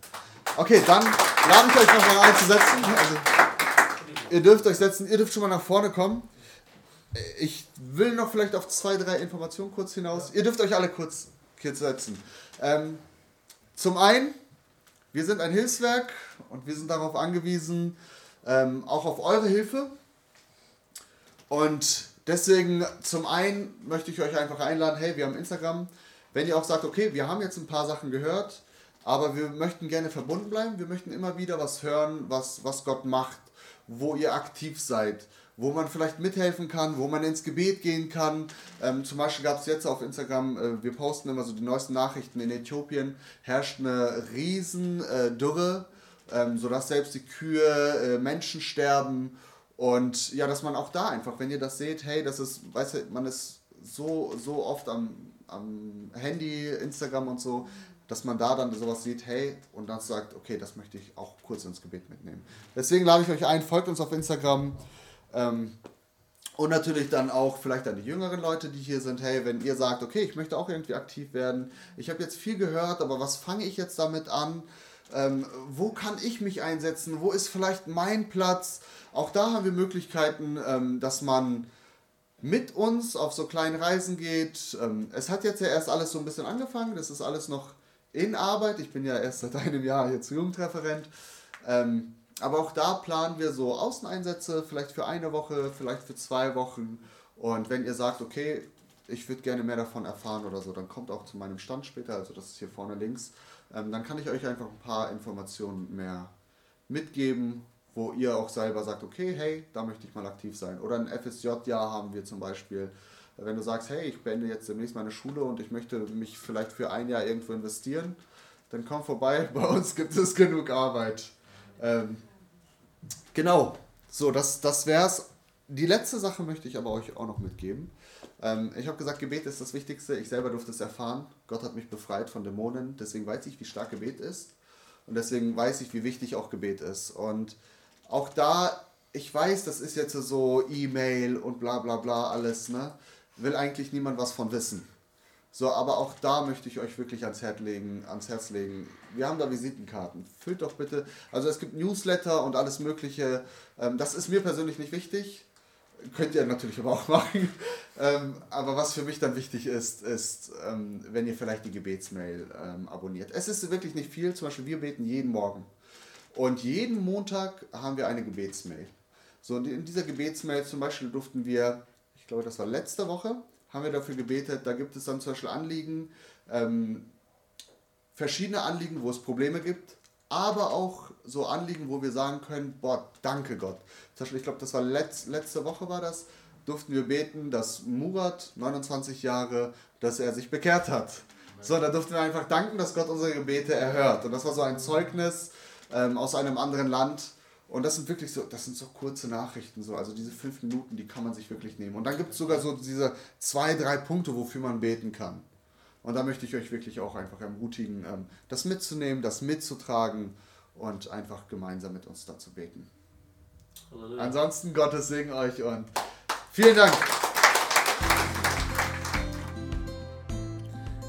Okay, dann lade ich euch noch mal einzusetzen. Also, ihr dürft euch setzen, ihr dürft schon mal nach vorne kommen. Ich will noch vielleicht auf zwei, drei Informationen kurz hinaus. Ihr dürft euch alle kurz, kurz setzen. Ähm, zum einen, wir sind ein Hilfswerk und wir sind darauf angewiesen, ähm, auch auf eure Hilfe. Und deswegen, zum einen möchte ich euch einfach einladen, hey, wir haben Instagram. Wenn ihr auch sagt, okay, wir haben jetzt ein paar Sachen gehört, aber wir möchten gerne verbunden bleiben, wir möchten immer wieder was hören, was, was Gott macht, wo ihr aktiv seid, wo man vielleicht mithelfen kann, wo man ins Gebet gehen kann. Ähm, zum Beispiel gab es jetzt auf Instagram, äh, wir posten immer so die neuesten Nachrichten, in Äthiopien herrscht eine riesen äh, Dürre ähm, sodass selbst die Kühe, äh, Menschen sterben. Und ja, dass man auch da einfach, wenn ihr das seht, hey, das ist, weißt du, man ist so, so oft am, am Handy, Instagram und so, dass man da dann sowas sieht, hey, und dann sagt, okay, das möchte ich auch kurz ins Gebet mitnehmen. Deswegen lade ich euch ein, folgt uns auf Instagram. Ähm, und natürlich dann auch vielleicht an die jüngeren Leute, die hier sind, hey, wenn ihr sagt, okay, ich möchte auch irgendwie aktiv werden, ich habe jetzt viel gehört, aber was fange ich jetzt damit an? Ähm, wo kann ich mich einsetzen? Wo ist vielleicht mein Platz? Auch da haben wir Möglichkeiten, ähm, dass man mit uns auf so kleinen Reisen geht. Ähm, es hat jetzt ja erst alles so ein bisschen angefangen. Das ist alles noch in Arbeit. Ich bin ja erst seit einem Jahr jetzt Jugendreferent. Ähm, aber auch da planen wir so Außeneinsätze, vielleicht für eine Woche, vielleicht für zwei Wochen. Und wenn ihr sagt, okay, ich würde gerne mehr davon erfahren oder so, dann kommt auch zu meinem Stand später, also das ist hier vorne links ähm, dann kann ich euch einfach ein paar Informationen mehr mitgeben, wo ihr auch selber sagt, okay, hey, da möchte ich mal aktiv sein. Oder ein FSJ-Jahr haben wir zum Beispiel. Wenn du sagst, hey, ich beende jetzt demnächst meine Schule und ich möchte mich vielleicht für ein Jahr irgendwo investieren, dann komm vorbei, [LAUGHS] bei uns gibt es genug Arbeit. Ähm, genau, so, das, das wär's. Die letzte Sache möchte ich aber euch auch noch mitgeben. Ähm, ich habe gesagt, Gebet ist das Wichtigste. Ich selber durfte es erfahren. Gott hat mich befreit von Dämonen. Deswegen weiß ich, wie stark Gebet ist. Und deswegen weiß ich, wie wichtig auch Gebet ist. Und auch da, ich weiß, das ist jetzt so E-Mail und bla bla bla alles, ne? Will eigentlich niemand was von wissen. So, aber auch da möchte ich euch wirklich ans Herz legen, ans Herz legen. Wir haben da Visitenkarten. Füllt doch bitte. Also es gibt Newsletter und alles Mögliche. Ähm, das ist mir persönlich nicht wichtig. Könnt ihr natürlich aber auch [LAUGHS] machen. Ähm, aber was für mich dann wichtig ist, ist, ähm, wenn ihr vielleicht die Gebetsmail abonniert. Es ist wirklich nicht viel. Zum Beispiel, wir beten jeden Morgen. Und jeden Montag haben wir eine Gebetsmail. So, und in dieser Gebetsmail zum Beispiel durften wir, ich glaube, das war letzte Woche, haben wir dafür gebetet. Da gibt es dann zum Beispiel Anliegen, ähm, verschiedene Anliegen, wo es Probleme gibt, aber auch so Anliegen, wo wir sagen können, boah, danke Gott. Zum Beispiel, ich glaube, das war letz, letzte Woche war das, durften wir beten, dass Murat, 29 Jahre, dass er sich bekehrt hat. So, da durften wir einfach danken, dass Gott unsere Gebete erhört. Und das war so ein Zeugnis ähm, aus einem anderen Land. Und das sind wirklich so, das sind so kurze Nachrichten, so, also diese fünf Minuten, die kann man sich wirklich nehmen. Und dann gibt es sogar so diese zwei, drei Punkte, wofür man beten kann. Und da möchte ich euch wirklich auch einfach ermutigen, ähm, das mitzunehmen, das mitzutragen und einfach gemeinsam mit uns dazu beten. Halleluja. Ansonsten Gottes Segen euch und vielen Dank.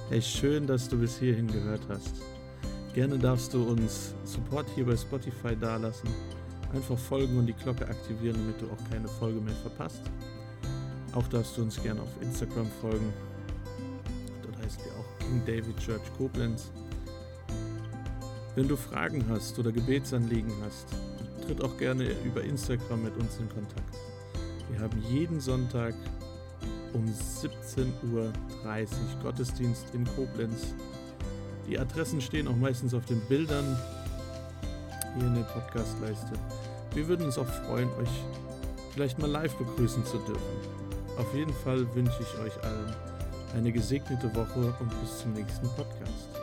Hey, schön, dass du bis hierhin gehört hast. Gerne darfst du uns Support hier bei Spotify dalassen. Einfach folgen und die Glocke aktivieren, damit du auch keine Folge mehr verpasst. Auch darfst du uns gerne auf Instagram folgen. Dort heißt wir auch King David Church Koblenz. Wenn du Fragen hast oder Gebetsanliegen hast, tritt auch gerne über Instagram mit uns in Kontakt. Wir haben jeden Sonntag um 17.30 Uhr Gottesdienst in Koblenz. Die Adressen stehen auch meistens auf den Bildern hier in der Podcastleiste. Wir würden uns auch freuen, euch vielleicht mal live begrüßen zu dürfen. Auf jeden Fall wünsche ich euch allen eine gesegnete Woche und bis zum nächsten Podcast.